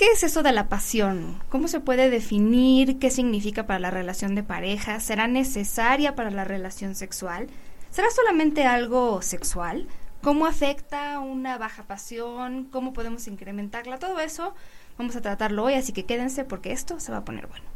¿Qué es eso de la pasión? ¿Cómo se puede definir? ¿Qué significa para la relación de pareja? ¿Será necesaria para la relación sexual? ¿Será solamente algo sexual? ¿Cómo afecta una baja pasión? ¿Cómo podemos incrementarla? Todo eso vamos a tratarlo hoy, así que quédense porque esto se va a poner bueno.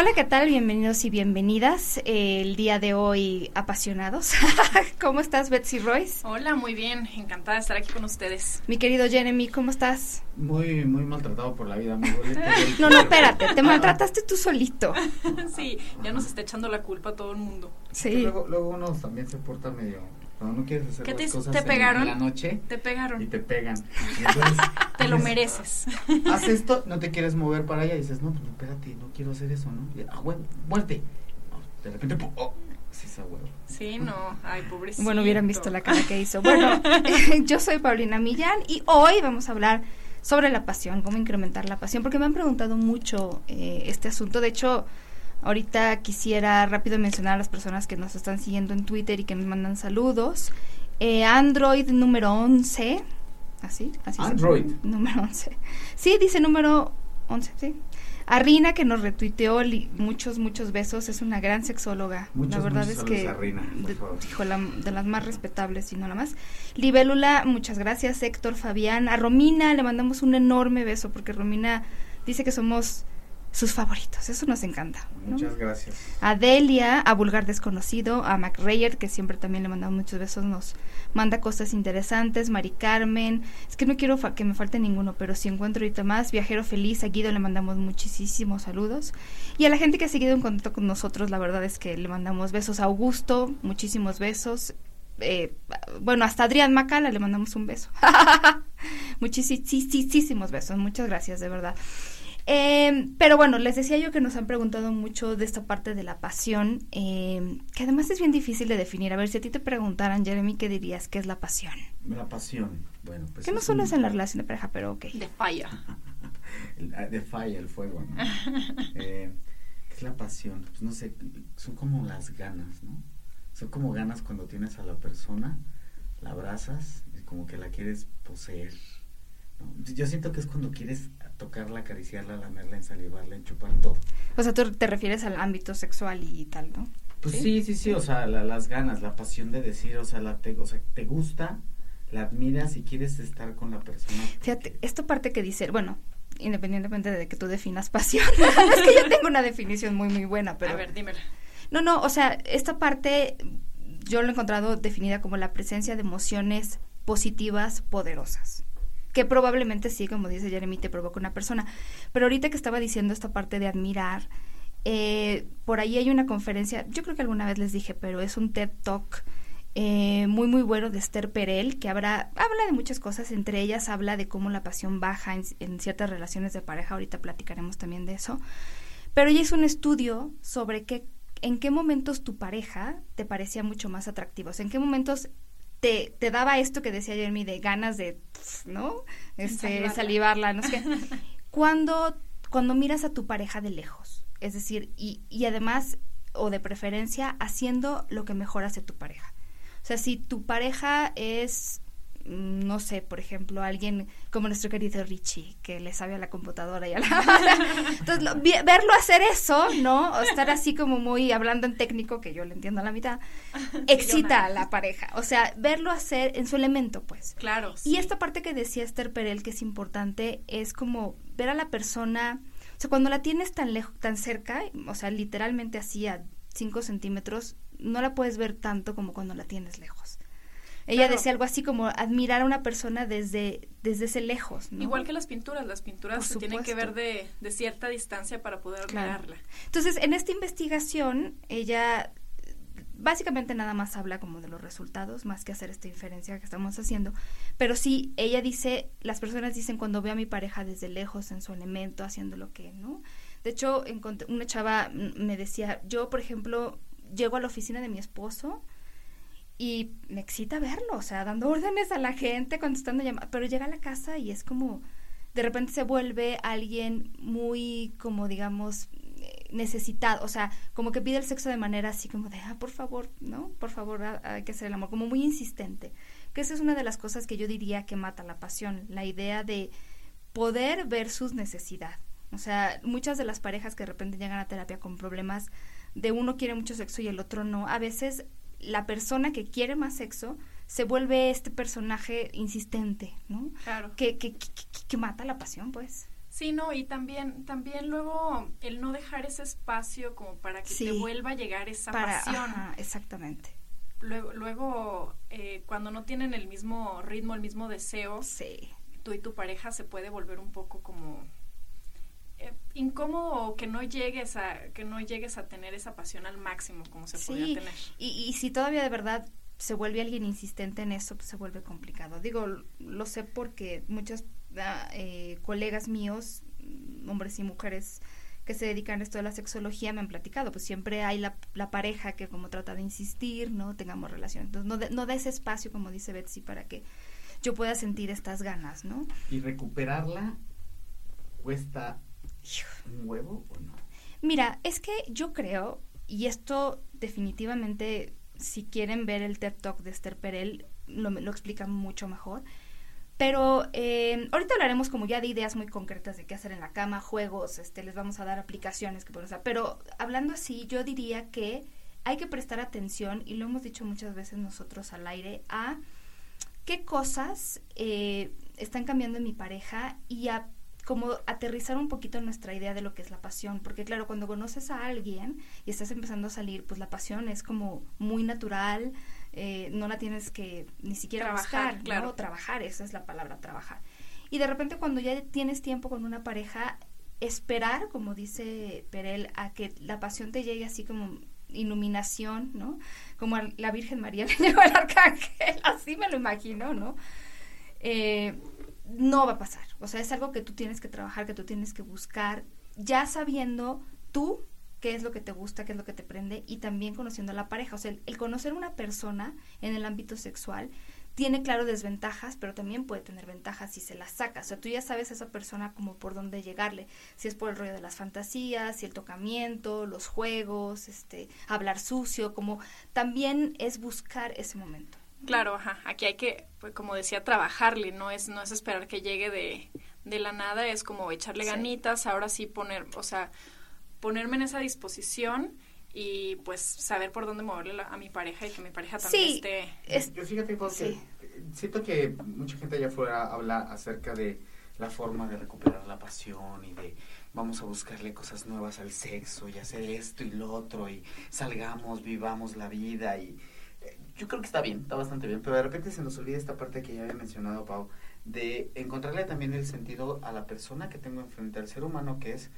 Hola, ¿qué tal? Bienvenidos y bienvenidas. el día de hoy, apasionados. ¿Cómo estás, Betsy Royce? Hola, muy bien. Encantada de estar aquí con ustedes. Mi querido Jeremy, ¿cómo estás? Muy, muy maltratado por la vida, amigo. no, no, espérate. Te maltrataste tú solito. sí, ya nos está echando la culpa a todo el mundo. Sí. Luego, luego uno también se porta medio cuando no quieres hacer las te, cosas te pegaron? En, la noche. Te pegaron. Y te pegan. te lo mereces. Haz esto, no te quieres mover para allá y dices, no, pues espérate, no quiero hacer eso, ¿no? Y, ah, bueno, muerte. de repente, oh, sí, esa huevo. Sí, no, ay, pobrecito. Bueno, hubieran visto la cara que hizo. Bueno, yo soy Paulina Millán y hoy vamos a hablar sobre la pasión, cómo incrementar la pasión, porque me han preguntado mucho eh, este asunto. De hecho, Ahorita quisiera rápido mencionar a las personas que nos están siguiendo en Twitter y que nos mandan saludos. Eh, Android número 11. ¿Así? ¿Así Android. número 11. Sí, dice número 11, sí. A Rina, que nos retuiteó muchos, muchos besos, es una gran sexóloga. Muchos, la verdad es que, a Rina, de, de las más respetables y no la más. Libélula, muchas gracias. Héctor, Fabián. A Romina le mandamos un enorme beso porque Romina dice que somos sus favoritos. Eso nos encanta. Muchas gracias. A Delia, a Vulgar Desconocido, a Mac Rayer, que siempre también le mandamos muchos besos, nos manda cosas interesantes. Mari Carmen, es que no quiero que me falte ninguno, pero si encuentro ahorita más. Viajero Feliz, a Guido le mandamos muchísimos saludos. Y a la gente que ha seguido en contacto con nosotros, la verdad es que le mandamos besos. A Augusto, muchísimos besos. Eh, bueno, hasta Adrián Macala le mandamos un beso. muchísimos besos, muchas gracias, de verdad. Eh, pero bueno, les decía yo que nos han preguntado mucho de esta parte de la pasión, eh, que además es bien difícil de definir. A ver, si a ti te preguntaran, Jeremy, ¿qué dirías que es la pasión? La pasión, bueno, pues... Que no solo es en la relación de pareja, pero ok. De falla. de falla, el fuego, ¿no? eh, ¿Qué es la pasión? Pues no sé, son como las ganas, ¿no? Son como ganas cuando tienes a la persona, la abrazas, y como que la quieres poseer. Yo siento que es cuando quieres tocarla, acariciarla, lamerla, ensalivarla, enchupar todo. O sea, tú te refieres al ámbito sexual y tal, ¿no? Pues sí, sí, sí, o sea, las ganas, la pasión de decir, o sea, la te, o sea, te gusta, la admiras y quieres estar con la persona. Fíjate, esta parte que dice, bueno, independientemente de que tú definas pasión, es que yo tengo una definición muy, muy buena, pero... A ver, dímela. No, no, o sea, esta parte yo lo he encontrado definida como la presencia de emociones positivas poderosas que probablemente sí, como dice Jeremy, te provoca una persona. Pero ahorita que estaba diciendo esta parte de admirar, eh, por ahí hay una conferencia, yo creo que alguna vez les dije, pero es un TED Talk eh, muy muy bueno de Esther Perel, que habla, habla de muchas cosas, entre ellas habla de cómo la pasión baja en, en ciertas relaciones de pareja, ahorita platicaremos también de eso, pero ella hizo un estudio sobre qué, en qué momentos tu pareja te parecía mucho más atractivo, en qué momentos te, te daba esto que decía Jeremy de ganas de, ¿no? Este, salivarla, no sé cuando, cuando miras a tu pareja de lejos, es decir, y, y además, o de preferencia, haciendo lo que mejor hace tu pareja. O sea, si tu pareja es no sé, por ejemplo, alguien como nuestro querido Richie, que le sabe a la computadora y a la... Entonces, verlo hacer eso, ¿no? O estar así como muy hablando en técnico, que yo le entiendo a la mitad, excita a la pareja. O sea, verlo hacer en su elemento, pues. Claro. Y esta parte que decía Esther Perel, que es importante, es como ver a la persona... O sea, cuando la tienes tan lejos, tan cerca, o sea, literalmente así a 5 centímetros, no la puedes ver tanto como cuando la tienes lejos. Ella decía algo así como admirar a una persona desde, desde ese lejos. Igual que las pinturas, las pinturas se tienen que ver de, de cierta distancia para poder admirarla. Entonces, en esta investigación, ella básicamente nada más habla como de los resultados, más que hacer esta inferencia que estamos haciendo, Pero sí, ella dice, las personas dicen cuando veo a mi pareja desde lejos en su elemento, haciendo lo que, ¿no? De hecho, una chava me decía, yo, por ejemplo, llego a la oficina de mi esposo y me excita verlo, o sea, dando órdenes a la gente, contestando llamadas, pero llega a la casa y es como, de repente se vuelve alguien muy, como digamos, necesitado, o sea, como que pide el sexo de manera así como de, ah, por favor, ¿no? Por favor, hay que hacer el amor, como muy insistente. Que esa es una de las cosas que yo diría que mata la pasión, la idea de poder versus necesidad. O sea, muchas de las parejas que de repente llegan a terapia con problemas de uno quiere mucho sexo y el otro no, a veces la persona que quiere más sexo se vuelve este personaje insistente, ¿no? Claro. Que, que, que, mata la pasión, pues. Sí, no, y también, también luego el no dejar ese espacio como para que te vuelva a llegar esa pasión. exactamente. Luego, luego eh, cuando no tienen el mismo ritmo, el mismo deseo, sí. tú y tu pareja se puede volver un poco como eh, incómodo que no llegues a que no llegues a tener esa pasión al máximo como se podría tener. Y, y si todavía de verdad se vuelve alguien insistente en eso, pues se vuelve complicado. Digo, lo sé porque muchos ah, eh, colegas míos, mm, hombres y mujeres que se dedican a esto de la sexología, me han platicado, pues siempre hay la, la pareja que como trata de insistir, ¿no? Tengamos relación. Entonces, no, no da ese espacio, como dice Betsy, para que yo pueda sentir estas ganas, ¿no? Y recuperarla cuesta un huevo o no? Mira, es que yo creo, y esto definitivamente si quieren ver el TED Talk de Esther Perel, lo, explica mucho mejor. Pero eh, ahorita hablaremos como ya de ideas muy concretas de qué hacer en la cama, juegos, este, les vamos a dar aplicaciones que pueden usar. Pero hablando así, yo diría que hay que prestar atención, y lo hemos dicho muchas veces nosotros al aire, a qué cosas eh, están cambiando en mi pareja y a como aterrizar un poquito nuestra idea de lo que es la pasión, porque claro, cuando conoces a alguien y estás empezando a salir, pues la pasión es como muy natural, eh, no la tienes que ni siquiera trabajar, buscar, claro. Trabajar, esa es la palabra, trabajar. Y de repente cuando ya tienes tiempo con una pareja, esperar, como dice Perel, a que la pasión te llegue así como iluminación, ¿no? Como a la Virgen María le llegó al arcángel, así me lo imagino, ¿no? Eh, no va a pasar. O sea, es algo que tú tienes que trabajar, que tú tienes que buscar, ya sabiendo tú qué es lo que te gusta, qué es lo que te prende y también conociendo a la pareja. O sea, el, conocer una persona en el ámbito sexual tiene, claro, desventajas, pero también puede tener ventajas si se las sacas. O sea, tú ya sabes a esa persona como por dónde llegarle. Si es por el rollo de las fantasías, si el tocamiento, los juegos, este, hablar sucio, como también es buscar ese momento. Claro, ajá. Aquí hay que, pues, como decía, trabajarle, no es, no es esperar que llegue de, de la nada, es como echarle ganitas, ahora sí poner, o sea, ponerme en esa disposición y pues saber por dónde moverle a mi pareja y que mi pareja también esté. Es, Yo fíjate porque siento que mucha gente allá afuera habla acerca de la forma de recuperar la pasión y de vamos a buscarle cosas nuevas al sexo y hacer esto y lo otro y salgamos, vivamos la vida y yo creo que está bien, está bastante bien, pero de repente se nos olvida esta parte que ya había mencionado Pau, de encontrarle también el sentido a la persona que tengo enfrente, al ser humano que es,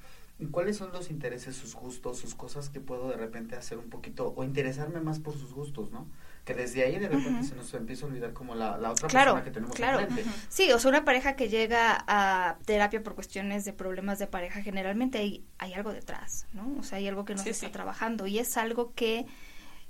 cuáles son los intereses, sus gustos, sus cosas que puedo de repente hacer un poquito, o interesarme más por sus gustos, ¿no? Que desde ahí de repente se nos empieza a olvidar como la, la otra persona que tenemos claro. enfrente. Sí, o sea, una pareja que llega a terapia por cuestiones de problemas de pareja, generalmente hay, hay algo detrás, ¿no? O sea, hay algo que no se está trabajando y es algo que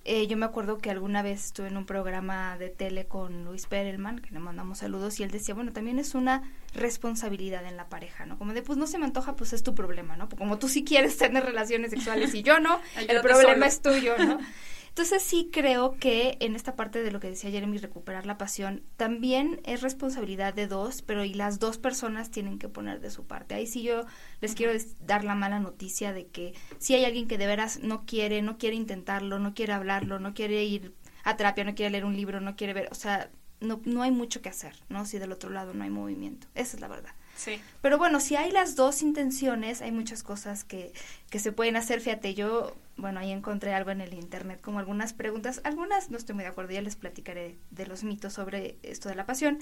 eh, yo me acuerdo que alguna vez estuve en un programa de tele con Luis Perelman, que le mandamos saludos, y él decía, bueno, también es una responsabilidad en la pareja, ¿no? Como de, pues no se me antoja, pues es tu problema, ¿no? Como tú sí quieres tener relaciones sexuales y yo no, el problema es tuyo, ¿no? Entonces sí creo que en esta parte de lo que decía Jeremy, recuperar la pasión, también es responsabilidad de dos, pero y las dos personas tienen que poner de su parte. Ahí sí yo les quiero dar la mala noticia de que si hay alguien que de veras no quiere, no quiere intentarlo, no quiere hablarlo, no quiere ir a terapia, no quiere leer un libro, no quiere ver, o sea, no, no hay mucho que hacer, ¿no? Si del otro lado no hay movimiento. Esa es la verdad. Sí. Pero bueno, si hay las dos intenciones, hay muchas cosas que, que se pueden hacer. Fíjate, yo, bueno, ahí encontré algo en el internet, como algunas preguntas. Algunas no estoy muy de acuerdo, ya les platicaré de los mitos sobre esto de la pasión.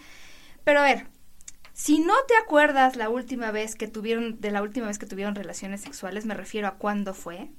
Pero a ver, si no te acuerdas la última vez que tuvieron, de la última vez que tuvieron relaciones sexuales, me refiero a cuándo fue.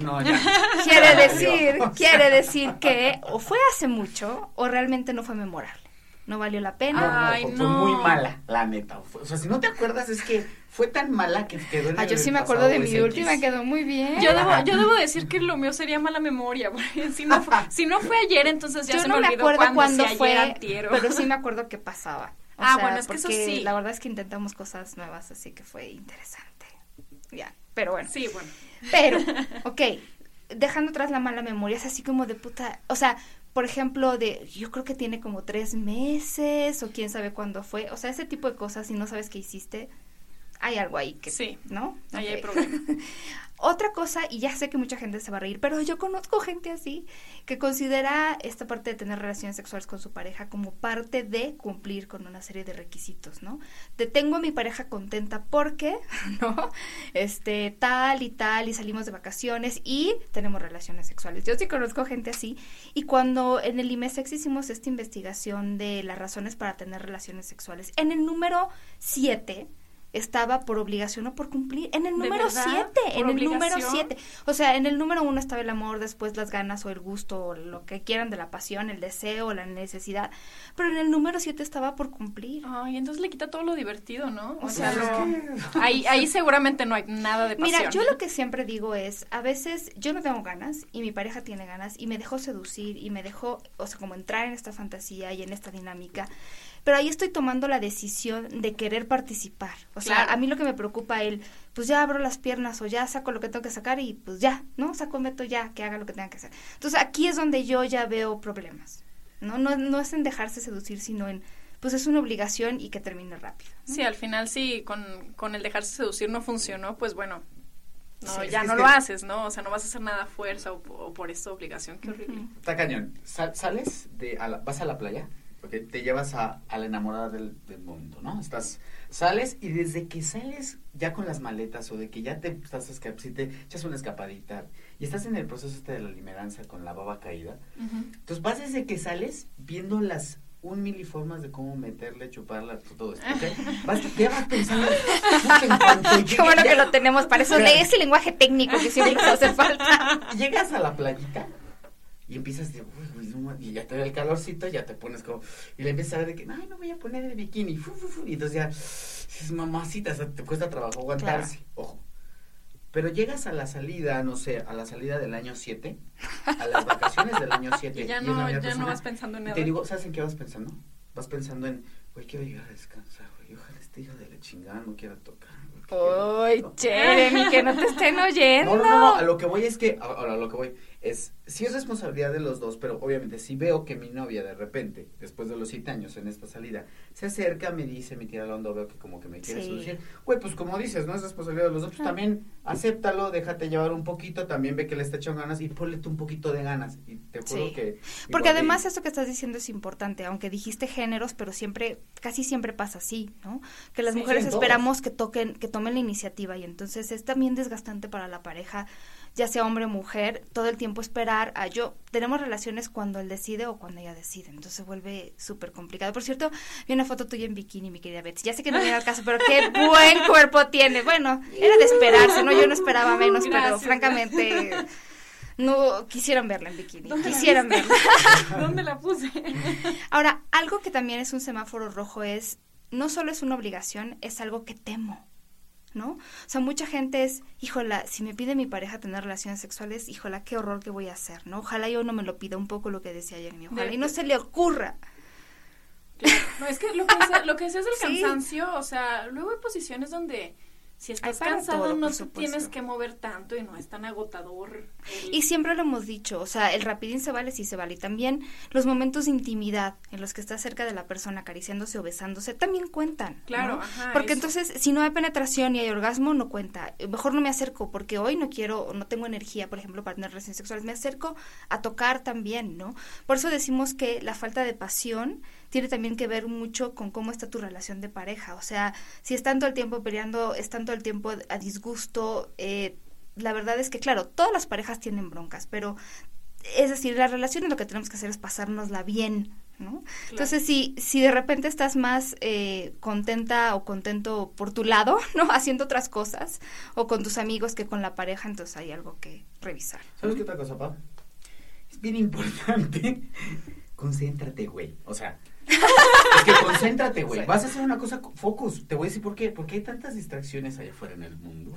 no, ya. Quiere decir, quiere decir que o fue hace mucho o realmente no fue memorable. No valió la pena. Ay, fue, no. fue muy mala, la neta. Fue- o sea, si no te acuerdas, es que fue tan mala que quedó en Ah, el yo sí me acuerdo de mi última, quedó muy bien. Yo debo, yo debo decir que lo mío sería mala memoria, porque si no fue, si no fue ayer, entonces ya Yo se no me me acuerdo cuándo, si fue, ayer, pero sí me acuerdo qué pasaba. O Ah, sea, bueno, es que eso sí. La verdad es que intentamos cosas nuevas, así que fue interesante. Ya, pero bueno. Sí, bueno. Pero, ok, dejando atrás la mala memoria, es así como de puta, o sea, por ejemplo, de, yo creo que tiene como tres meses, o quién sabe cuándo fue, o sea, ese tipo de cosas, si no sabes qué hiciste, hay algo ahí que, Sí. ¿no? Ahí hay problema. Otra cosa, y ya sé que mucha gente se va a reír, pero yo conozco gente así que considera esta parte de tener relaciones sexuales con su pareja como parte de cumplir con una serie de requisitos, ¿no? Te tengo a mi pareja contenta porque, ¿no? Este, tal y tal, y salimos de vacaciones y tenemos relaciones sexuales. Yo sí conozco gente así, y cuando en el IMESEX hicimos esta investigación de las razones para tener relaciones sexuales, en el número 7 estaba por obligación o por cumplir. En el ¿De número verdad? 7, en ¿Por el número obligación? 7. O sea, en el número 1 estaba el amor, después las ganas o el gusto o lo que quieran de la pasión, el deseo, la necesidad. Pero en el número 7 estaba por cumplir. Ay, entonces le quita todo lo divertido, ¿no? O, O sea, sea, lo- ahí, ahí seguramente no hay nada de pasión. Mira, yo lo que siempre digo es, a veces yo no tengo ganas y mi pareja tiene ganas y me dejó seducir y me dejó, o sea, como entrar en esta fantasía y en esta dinámica, pero ahí estoy tomando la decisión de querer participar. O sea, Claro. a mí lo que me preocupa él, pues ya abro las piernas o ya saco lo que tengo que sacar y pues ya, ¿no? Saco meto ya, que haga lo que tenga que hacer. Entonces aquí es donde yo ya veo problemas, ¿no? No, no es en dejarse seducir, sino en, pues es una obligación y que termine rápido. ¿no? Sí, al final sí, con, con el dejarse seducir no funcionó, pues bueno, no, Sí, ya no que- lo haces, ¿no? O sea, no vas a hacer nada a fuerza o, o por esta obligación, qué horrible. Está cañón. Sal- sales, de, a la- vas a la playa, ok, te llevas a, a la enamorada del, del mundo, ¿no? Estás, sales y desde que sales ya con las maletas o de que ya te estás esca- si te echas una escapadita y estás en el proceso este de la limeranza con la baba caída, Ujú. entonces vas desde que sales viendo las un mil formas de cómo meterle, chuparla, todo esto, ¿ok? Vas, ya vas pensando, en Qué bueno ya- que lo tenemos para eso, de ese lenguaje técnico que siempre nos hace falta. Llegas a la playita y empiezas de, uy, ma- y ya te da el calorcito, ya te pones como, y le empiezas a ver de que, ay, no voy a poner el bikini, fu, fu, fu", y entonces ya, es mamacita, o sea, te cuesta trabajo aguantarse, ojo. Pero llegas a la salida, no sé, a la salida del año 7, a las vacaciones del año 7. Y ya no, ya no vas pensando en nada. te digo, ¿sabes en qué vas pensando? Vas pensando en, güey, quiero llegar a descansar, güey, ojalá este hijo de la chingada no quiera tocar. Uy, no". Jeremy, que no te estén oyendo. No, no, no, a lo que voy es que, ahora a lo que voy es, sí es responsabilidad de los dos, pero obviamente si veo que mi novia de repente, después de los siete años en esta salida, se acerca, me dice, me tira la onda, veo que como que me quiere Sí. seducir, güey, pues como dices, no es responsabilidad de los dos, pues Ah. también acéptalo, déjate llevar un poquito, también ve que le está echando ganas y ponle tú un poquito de ganas, y te juro Sí. que... Porque además esto que estás diciendo es importante, aunque dijiste géneros, pero siempre, casi siempre pasa así, ¿no? Que las Sí, mujeres todos. esperamos que toquen, que tomen la iniciativa y entonces es también desgastante para la pareja, ya sea hombre o mujer, todo el tiempo esperar a yo, tenemos relaciones cuando él decide o cuando ella decide, entonces se vuelve súper complicado. Por cierto, vi una foto tuya en bikini, mi querida Betsy, ya sé que no viene al caso, pero qué buen cuerpo tiene. Bueno, era de esperarse, ¿no? Yo no esperaba menos, pero Gracias. francamente... No quisieran verla en bikini, ¿Dónde la quisieran verla. ¿Dónde la puse? Ahora, algo que también es un semáforo rojo es, no solo es una obligación, es algo que temo, ¿no? O sea, mucha gente es, híjola, si me pide mi pareja tener relaciones sexuales, híjola, qué horror que voy a hacer, ¿no? Ojalá yo no me lo pida un poco lo que decía Jeremy, ojalá De- y no se le ocurra. Claro. No, es que lo que, decía- lo que del Sí. cansancio, o sea, luego hay posiciones donde si estás cansado todo, no te tienes que mover tanto y no es tan agotador. el- Y siempre lo hemos dicho, o sea, el rapidín se vale, sí se vale. Y también los momentos de intimidad en los que estás cerca de la persona acariciándose o besándose también cuentan. Claro, ¿no? ajá, Porque eso. entonces, si no hay penetración y hay orgasmo, no cuenta. Mejor no me acerco porque hoy no quiero, no tengo energía, por ejemplo, para tener relaciones sexuales. Me acerco a tocar también, ¿no? Por eso decimos que la falta de pasión tiene también que ver mucho con cómo está tu relación de pareja. O sea, si están todo el tiempo peleando, están todo el tiempo a disgusto, eh, la verdad es que, claro, todas las parejas tienen broncas, pero es decir, la relación lo que tenemos que hacer es pasárnosla bien, ¿no? Entonces, si, si de repente estás más eh, contenta o contento por tu lado, ¿no? Haciendo otras cosas, o con tus amigos que con la pareja, entonces hay algo que revisar. ¿Sabes qué otra cosa, Pau? Es bien importante. Concéntrate, güey. O sea, es que concéntrate, güey. Vas a hacer una cosa, focus. Te voy a decir por qué. Porque hay tantas distracciones allá afuera en el mundo.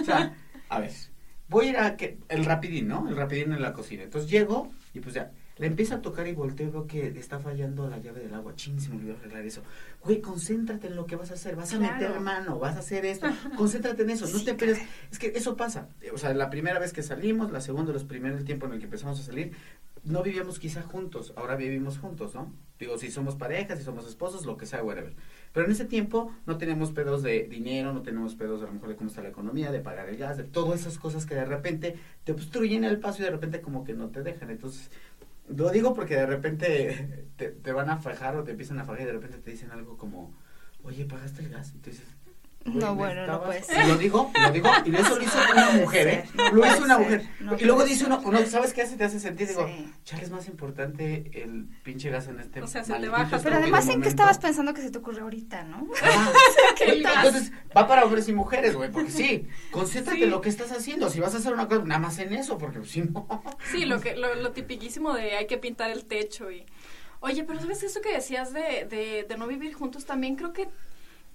o sea, a ver, voy a ir a que, el rapidín, ¿no? El rapidín en la cocina. Entonces llego y pues ya, le empiezo a tocar y volteo y veo que está fallando la llave del agua. Ching, se me olvidó arreglar eso. Güey, concéntrate en lo que vas a hacer. Vas a Claro. meter mano, vas a hacer esto. Concéntrate en eso. No te caray. Es que eso pasa. O sea, la primera vez que salimos, la segunda, los primeros el tiempo en el que empezamos a salir, no vivíamos quizá juntos, ahora vivimos juntos, ¿no? Digo, si somos parejas, si somos esposos, lo que sea, whatever. Pero en ese tiempo no teníamos pedos de dinero, no tenemos pedos a lo mejor de cómo está la economía, de pagar el gas, de todas esas cosas que de repente te obstruyen el paso y de repente como que no te dejan. Entonces, lo digo porque de repente te, te van a fajar o te empiezan a fajar y de repente te dicen algo como, oye, ¿pagaste el gas? Y tú dices, No, bueno, no puede Y ser. lo digo, lo digo, y eso lo hizo una mujer, ¿eh? Lo hizo una ser, mujer. no y luego dice uno, uno, ¿sabes qué hace? Te hace sentir, digo, Sí. chale, es más importante el pinche gas en este O sea, se baja. Pero además, ¿en qué estabas pensando que se te ocurrió ahorita, no? Ah. Entonces, va para hombres y mujeres, güey, porque sí, concéntrate Sí. en lo que estás haciendo. Si vas a hacer una cosa, nada más en eso, porque si no. Sí, lo que lo, lo tipiquísimo de hay que pintar el techo y Oye, pero sabes eso que decías de, de, de no vivir juntos también creo que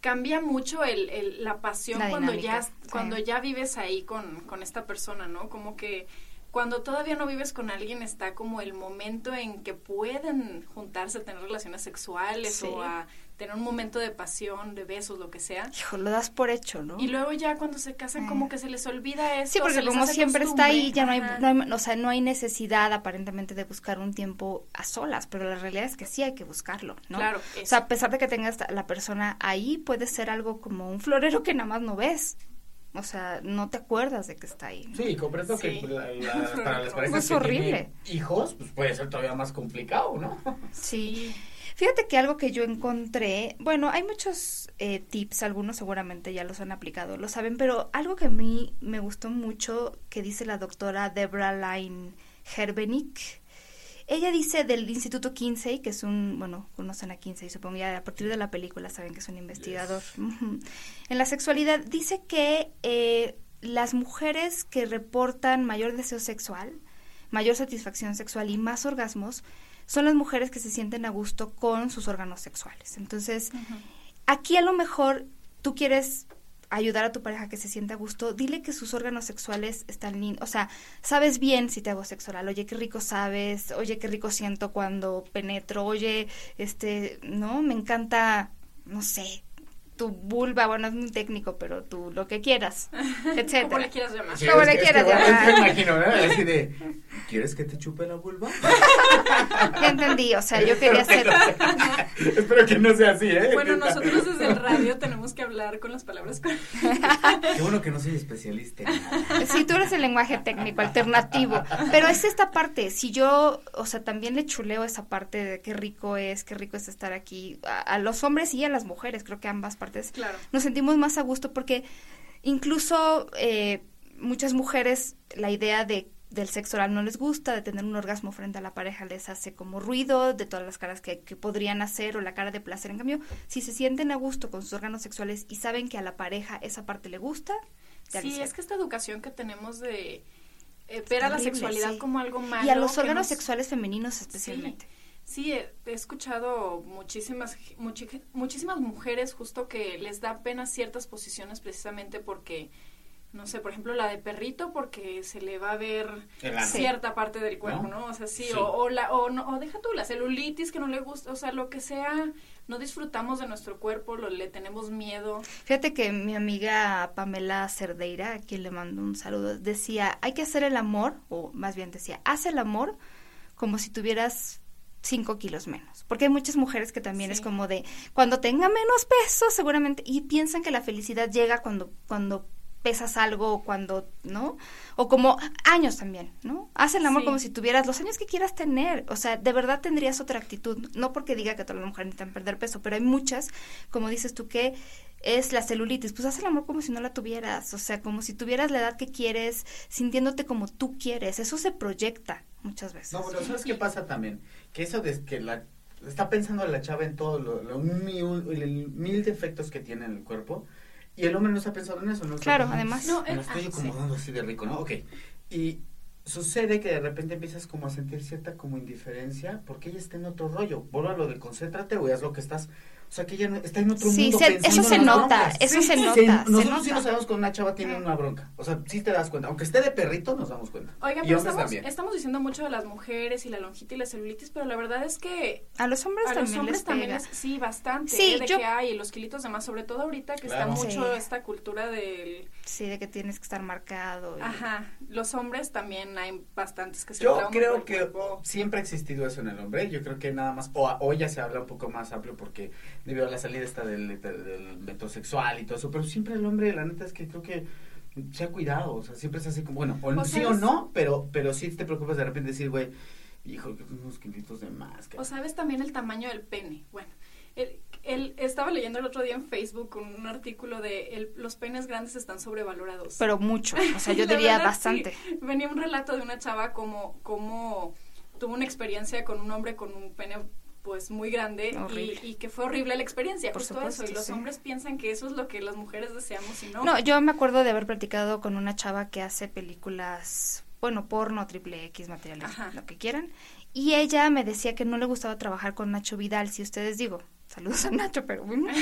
cambia mucho el, el- la pasión La cuando dinámica, ya sí. cuando ya vives ahí con, con esta persona, ¿no? Como que cuando todavía no vives con alguien está como el momento en que pueden juntarse a tener relaciones sexuales Sí. o a tener un momento de pasión, de besos, lo que sea. Hijo, lo das por hecho, ¿no? Y luego ya cuando se casan Eh. como que se les olvida esto. Sí, porque como siempre está ahí, ya no hay, no hay- o sea, no hay necesidad aparentemente de buscar un tiempo a solas, pero la realidad es que sí hay que buscarlo, ¿no? Claro, O eso. sea, a pesar de que tengas la persona ahí, puede ser algo como un florero que nada más no ves. O sea, no te acuerdas de que está ahí. ¿no? Sí, comprendo Sí. que la- la- para las parejas Pues que horrible. tienen hijos, pues puede ser todavía más complicado, ¿no? Sí. Fíjate que algo que yo encontré, bueno, hay muchos eh, tips, algunos seguramente ya los han aplicado, lo saben, pero algo que a mí me gustó mucho que dice la doctora Debra Line Herbenik. Ella dice del Instituto Kinsey, que es un, bueno, conocen a Kinsey, supongo ya a partir de la película saben que es un investigador. En la sexualidad dice que eh, las mujeres que reportan mayor deseo sexual, mayor satisfacción sexual y más orgasmos, son las mujeres que se sienten a gusto con sus órganos sexuales. Entonces, aquí a lo mejor tú quieres ayudar a tu pareja que se sienta a gusto, dile que sus órganos sexuales están lindos, o sea, sabes bien si te hago sexo oral, oye, qué rico sabes, oye, qué rico siento cuando penetro, oye, este, no, me encanta, no sé, tu vulva, bueno, es muy técnico, pero tú lo que quieras, etcétera. Como le quieras llamar. Sí, Como le que- es quieras llamar. es que me imagino, ¿no? Así de, ¿quieres que te chupe la vulva? Ya entendí, o sea, yo quería hacer... Espero que no sea así, ¿eh? Bueno, nosotros desde el radio tenemos que hablar con las palabras correctas. Qué bueno que no soy especialista. Sí, tú eres el lenguaje técnico alternativo, pero es esta parte, si yo, o sea, también le chuleo esa parte de qué rico es, qué rico es estar aquí, a, a los hombres y a las mujeres, creo que ambas partes Claro. nos sentimos más a gusto porque incluso eh, muchas mujeres la idea de del sexo oral no les gusta, de tener un orgasmo frente a la pareja les hace como ruido, de todas las caras que, que podrían hacer o la cara de placer. En cambio, si se sienten a gusto con sus órganos sexuales y saben que a la pareja esa parte le gusta, ya Sí, es que esta educación que tenemos de eh, ver a la sexualidad sí. como algo malo. Y a los órganos nos- sexuales femeninos especialmente. Sí, he, he escuchado muchísimas, muchi- muchísimas mujeres justo que les da pena ciertas posiciones precisamente porque, no sé, por ejemplo, la de perrito porque se le va a ver cierta parte del cuerpo, ¿No? ¿no? O sea, sí, Sí. O, o la, o, no, o deja tú la celulitis que no le gusta, o sea, lo que sea, no disfrutamos de nuestro cuerpo, lo, le tenemos miedo. Fíjate que mi amiga Pamela Cerdeira, a quien le mando un saludo, decía, hay que hacer el amor, o más bien decía, haz el amor como si tuvieras cinco kilos menos. Porque hay muchas mujeres que también Sí. es como de, cuando tenga menos peso, seguramente, y piensan que la felicidad llega cuando, cuando pesas algo cuando, ¿no? O como años también, ¿no? Haz el amor Sí. como si tuvieras los años que quieras tener. O sea, de verdad tendrías otra actitud. No porque diga que todas las mujeres necesitan perder peso, pero hay muchas, como dices tú, que es la celulitis. Pues haz el amor como si no la tuvieras. O sea, como si tuvieras la edad que quieres, sintiéndote como tú quieres. Eso se proyecta muchas veces. No, bueno, ¿sabes qué pasa también? Que eso de que la está pensando la chava en todo lo, lo mil, mil defectos que tiene en el cuerpo y el hombre no está pensando en eso, ¿no? Claro, además. No, Me lo estoy sí. acomodando así de rico, ¿no? Ok. Y sucede que de repente empiezas como a sentir cierta como indiferencia porque ella está en otro rollo. Vuelvo a lo de concéntrate o haz lo que estás o sea, que ella no, está en otro sí, mundo. Se, eso se nota, eso se nota. nosotros sí nos sabemos cuando una chava tiene una bronca. O sea, sí te das cuenta. Aunque esté de perrito, nos damos cuenta. Oiga, pero estamos, estamos, diciendo mucho de las mujeres y la longitud y la celulitis, pero la verdad es que. A los hombres a también. los hombres también es, sí, bastante. Sí, ¿eh? de que hay los kilitos de más, sobre todo ahorita que está mucho esta cultura del. Sí, de que tienes que estar marcado. Ajá. Los hombres también hay bastantes que se Yo creo que siempre ha existido eso en el hombre. Yo creo que nada más. O hoy ya se habla un poco más amplio porque debido a la salida esta del, del, metrosexual y todo eso, pero siempre el hombre, la neta es que creo que se ha cuidado, o sea, siempre es así como, bueno, o, sí o no, pero, pero sí te preocupas de repente decir, güey, hijo, que unos kilitos de más. O sabes también el tamaño del pene, bueno. Él, estaba leyendo el otro día en Facebook un artículo de el, los penes grandes están sobrevalorados. Pero mucho, o sea, yo diría bastante. Venía un relato de una chava como, como tuvo una experiencia con un hombre con un pene pues muy grande y, que fue horrible la experiencia, Por justo eso, y los hombres piensan que eso es lo que las mujeres deseamos y no. No, yo me acuerdo de haber platicado con una chava que hace películas, bueno, porno, triple X, materiales, lo que quieran, y ella me decía que no le gustaba trabajar con Nacho Vidal, si ustedes digo, saludos a Nacho, pero bueno.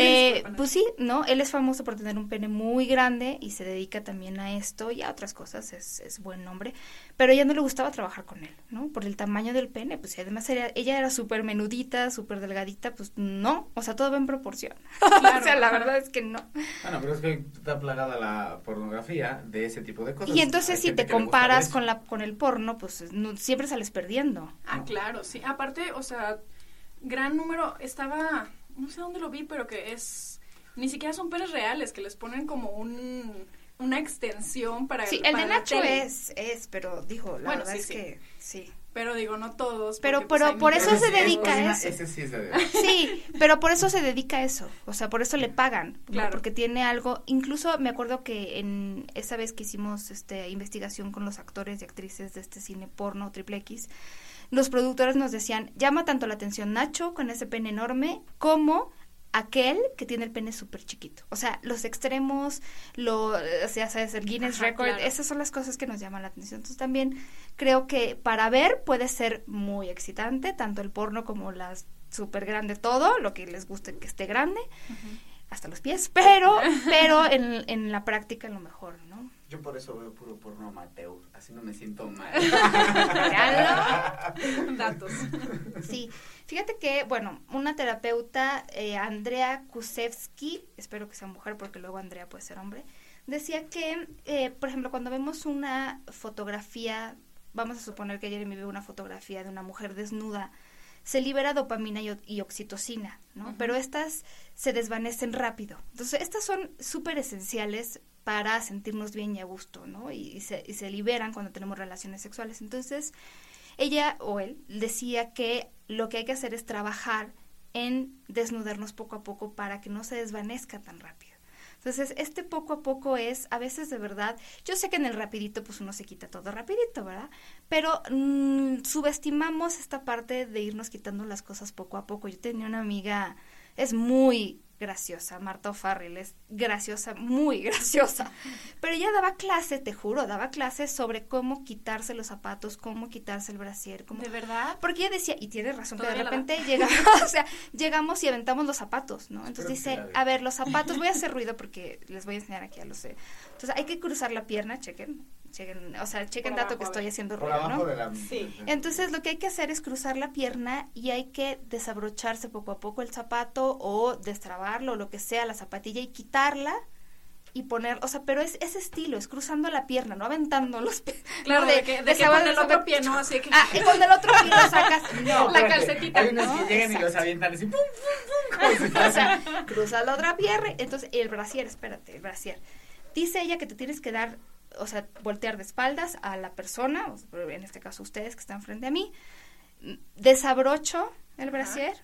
Eh, pues sí, ¿no? Él es famoso por tener un pene muy grande y se dedica también a esto y a otras cosas, es, es buen nombre, pero a ella no le gustaba trabajar con él, ¿no? Por el tamaño del pene, pues y además era, ella era súper menudita, súper delgadita, pues no, o sea, todo va en proporción. o sea, la verdad es que no. Bueno, pero es que está plagada la pornografía de ese tipo de cosas. Y entonces si te comparas con, la, con el porno, pues siempre sales perdiendo. Ah, claro, sí. Aparte, o sea gran número, estaba, no sé dónde lo vi, pero que es, ni siquiera son penes reales, que les ponen como un, una extensión para Sí, el de Nacho es, es, pero dijo, la verdad es que sí. Pero digo, no todos. Pero, pues, pero por eso se dedica a eso. Ese sí, sí, pero por eso se dedica a eso. O sea, por eso le pagan. Claro. Porque tiene algo. Incluso me acuerdo que en esa vez que hicimos este investigación con los actores y actrices de este cine porno triple X, los productores nos decían, llama tanto la atención Nacho con ese pene enorme como aquel que tiene el pene súper chiquito. O sea, los extremos, lo, o sea, sabes, el Guinness Record, esas son las cosas que nos llaman la atención. Entonces también creo que para ver puede ser muy excitante, tanto el porno como las súper grande todo, lo que les guste que esté grande, hasta los pies, pero, pero en, en la práctica lo mejor, ¿no? Yo por eso veo puro porno amateur, así no me siento mal. Datos. Sí, fíjate que, bueno, una terapeuta, eh, Andrea Kusevsky, espero que sea mujer porque luego Andrea puede ser hombre, decía que, eh, por ejemplo, cuando vemos una fotografía, vamos a suponer que Jeremy ve una fotografía de una mujer desnuda, se libera dopamina y, oxitocina, ¿no? Pero estas se desvanecen rápido. Entonces, estas son súper esenciales para sentirnos bien y a gusto, ¿no? Y, se, liberan cuando tenemos relaciones sexuales. Entonces, ella o él decía que lo que hay que hacer es trabajar en desnudarnos poco a poco para que no se desvanezca tan rápido. Entonces, este poco a poco es, a veces de verdad, yo sé que en el rapidito pues uno se quita todo rapidito, ¿verdad? Pero mm, subestimamos esta parte de irnos quitando las cosas poco a poco. Yo tenía una amiga, es muy graciosa, Marta O'Farrell es graciosa, muy graciosa, pero ella daba clase, te juro, daba clase sobre cómo quitarse los zapatos, cómo quitarse el brasier, cómo... ¿De verdad? Porque ella decía, y tiene razón, que de repente llegamos, o sea, llegamos y aventamos los zapatos, ¿no? Entonces dice, a ver, los zapatos, voy a hacer ruido porque les voy a enseñar aquí a los... Entonces hay que cruzar la pierna, chequen, chequen, o sea, chequen dato que estoy haciendo ruido, ¿no? sí. Entonces lo que hay que hacer es cruzar la pierna y hay que desabrocharse poco a poco el zapato o destrabarlo o lo que sea, la zapatilla y quitarla y poner, o sea, pero es ese estilo, es cruzando la pierna, no aventando los pies. Claro, de, que, de, con el otro pie, ¿no? Así que... Ah, y con el otro pie lo sacas, no. La calcetita. Hay unos que llegan y los avientan así, pum, pum, pum. o sea, cruza la otra pierna, entonces el brasier, espérate, el brasier. Dice ella que te tienes que dar o sea, voltear de espaldas a la persona, en este caso ustedes que están frente a mí, desabrocho el brasier,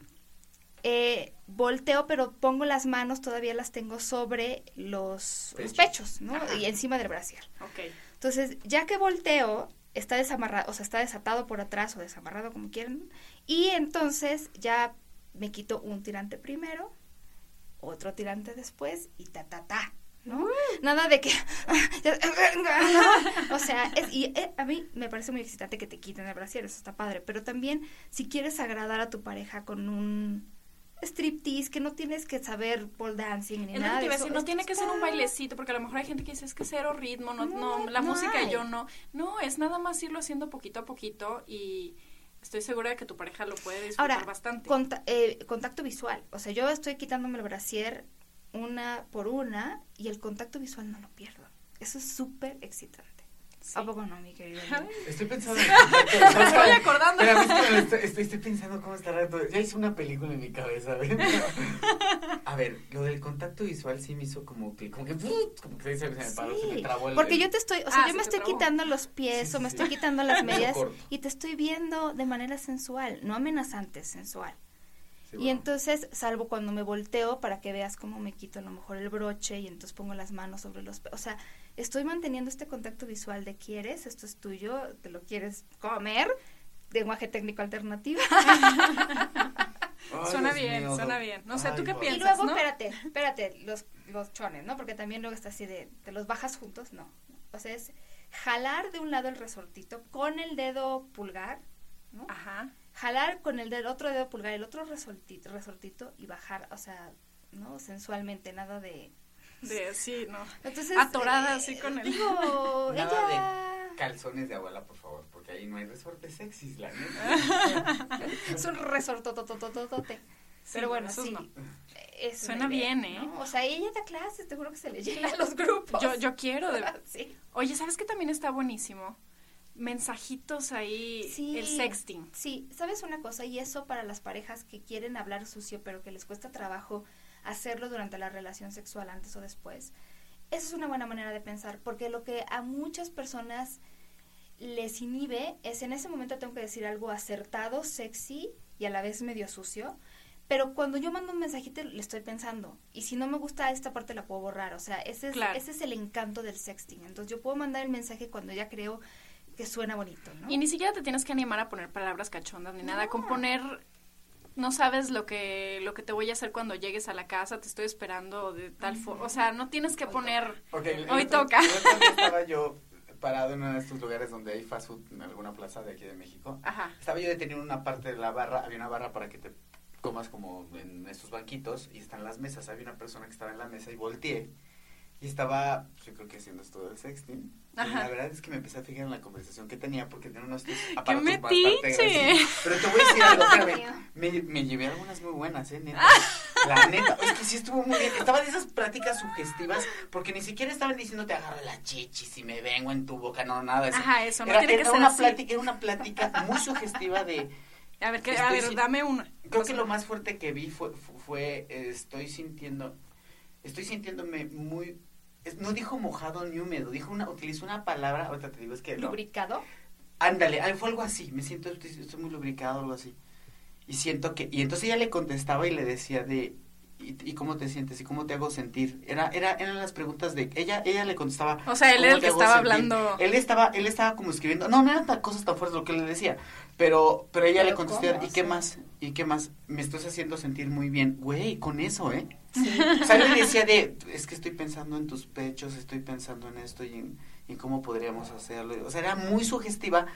eh, volteo, pero pongo las manos, todavía las tengo sobre los, pechos, ¿no? Y encima del brasier. Okay. Entonces, ya que volteo, está desamarrado, o sea, está desatado por atrás o desamarrado como quieran, y entonces ya me quito un tirante primero, otro tirante después y ta ta ta, ¿no? Nada de que... o sea, es, y eh, a mí me parece muy excitante que te quiten el brasier, eso está padre, pero también si quieres agradar a tu pareja con un striptease, que no tienes que saber pole dancing ni nada que te de iba a eso. decir, no tiene que ser un bailecito, porque a lo mejor hay gente que dice, es que cero ritmo, no, no, No, la no música hay. yo no. No, es nada más irlo haciendo poquito a poquito y estoy segura de que tu pareja lo puede disfrutar Ahora, bastante. eh, contacto visual. O sea, yo estoy quitándome el brasier una por una y el contacto visual no lo pierdo. Eso es súper excitante. Sí. ¿A poco no, mi querida? Estoy pensando. Me estoy acordando. Pero estoy, estoy, estoy pensando cómo estará todo. Ya hice una película en mi cabeza, ¿ves? A ver, lo del contacto visual sí me hizo como que, como que, como que se, me paró, se me trabó el. porque yo te estoy, o sea, Ah, yo se me estoy trabó. quitando los pies Sí, o me sí, estoy quitando las medias y te estoy viendo de manera sensual, no amenazante, sensual. Sí, Y bueno. entonces, salvo cuando me volteo para que veas cómo me quito a lo mejor el broche y entonces pongo las manos sobre los... pe- O sea, estoy manteniendo este contacto visual de quieres, esto es tuyo, te lo quieres comer, lenguaje técnico alternativo. Ay, Suena Dios bien, mío, suena bien. No sé, ¿tú Ay, qué doc- y piensas? luego, no? espérate, espérate, los, los chones, ¿no? Porque también luego está así de, te los bajas juntos, no. O sea, es jalar de un lado el resortito con el dedo pulgar, ¿no? Ajá. Jalar con el del otro dedo pulgar, el otro resortito, resortito y bajar, o sea, ¿no? Sensualmente, nada de... De, sí, no. Entonces, Atorada eh, así con el- Digo, Nada ella... Calzones de abuela, por favor, porque ahí no hay resortes sexys, la neta. Es un resortototototote. Sí, Pero bueno, esos sí. no. es Suena idea, bien, ¿eh? ¿no? O sea, ella da clases, te juro que se le llena a los grupos. Yo, yo quiero. De... Sí. Oye, ¿sabes qué también está buenísimo? Mensajitos ahí, Sí. el sexting. Sí, ¿sabes una cosa? Y eso para las parejas que quieren hablar sucio, pero que les cuesta trabajo hacerlo durante la relación sexual, antes o después. Esa es una buena manera de pensar, porque lo que a muchas personas les inhibe es en ese momento tengo que decir algo acertado, sexy y a la vez medio sucio. Pero cuando yo mando un mensajito le estoy pensando. Y si no me gusta esta parte la puedo borrar. O sea, ese es, Claro. ese es el encanto del sexting. Entonces yo puedo mandar el mensaje cuando ya creo que suena bonito, ¿no? Y ni siquiera te tienes que animar a poner palabras cachondas ni nada. No. Con poner, no sabes lo que, lo que te voy a hacer cuando llegues a la casa, te estoy esperando de tal forma. O sea, no tienes que poner, hoy toca. estaba yo parado en uno de estos lugares donde hay fast food en alguna plaza de aquí de México. Ajá. Estaba yo detenido en una parte de la barra, había una barra para que te comas como en estos banquitos y están las mesas. Había una persona que estaba en la mesa y volteé y estaba, yo creo que haciendo esto del sexting. Ajá. la verdad es que me empecé a fijar en la conversación que tenía porque tenía unos aparatos metiche! bastante. Pero te voy a decir algo. Me, me llevé algunas muy buenas, eh, neta. La neta, es que sí estuvo muy bien. Estaba de esas prácticas sugestivas, porque ni siquiera estaban diciendo te agarro la chichis y me vengo en tu boca, no, nada. Ajá, eso, no era, tiene que era ser una así. Plática, era una plática muy sugestiva de... A ver, que, a ver, si- dame una. Creo que lo más fuerte que vi fue, fu- fue, eh, estoy sintiendo, estoy sintiéndome muy... es- no dijo mojado ni húmedo, dijo una, utilizó una palabra, ahorita te digo, es que... no, lubricado. Ándale, fue algo así, me siento, estoy, muy lubricado, algo así. Y siento que, y entonces ella le contestaba y le decía de, ¿y, y cómo te sientes? ¿Y cómo te hago sentir? Era, era, eran las preguntas de, ella, ella le contestaba. O sea, él ¿cómo era el que estaba sentir? hablando. Él estaba, él estaba como escribiendo, no, no eran tan cosas tan fuertes lo que le decía, pero, pero ella Pero le contestaba. ¿y qué más? ¿Y qué más? Me estás haciendo sentir muy bien, güey, con eso, ¿eh? Sí. O sea, le decía de, es que estoy pensando en tus pechos, estoy pensando en esto y en, y en cómo podríamos hacerlo. O sea, era muy sugestiva,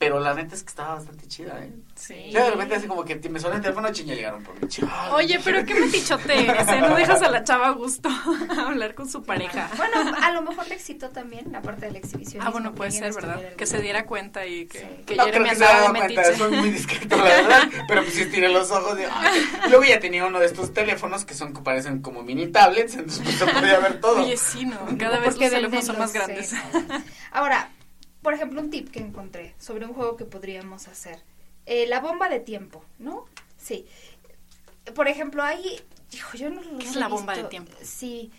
pero la neta es que estaba bastante chida, ¿eh? Sí. Yo de repente así como que me suena el teléfono, chinga, llegaron por mí. Chale. Oye, pero qué metichote eres, ¿eh? No dejas a la chava a gusto a hablar con su pareja. Bueno, a lo mejor le excitó también la parte del exhibición. Ah, bueno, puede ser, ¿verdad? Que se diera cuenta y que, Sí. que no, Jeremy creo que se andaba de daba cuenta, metiche. soy muy discreto, la verdad, pero pues sí estiré los ojos de. Y Luego ya tenía uno de estos teléfonos que son, que parecen como mini tablets, entonces pues, se podía ver todo. Oye, sí, ¿no? Cada vez Porque los teléfonos son más grandes. Ahora, por ejemplo, un tip que encontré sobre un juego que podríamos hacer. Eh, la bomba de tiempo, ¿no? Sí. Por ejemplo, hay... Hijo, yo no lo ¿Qué es la bomba de tiempo? Sí.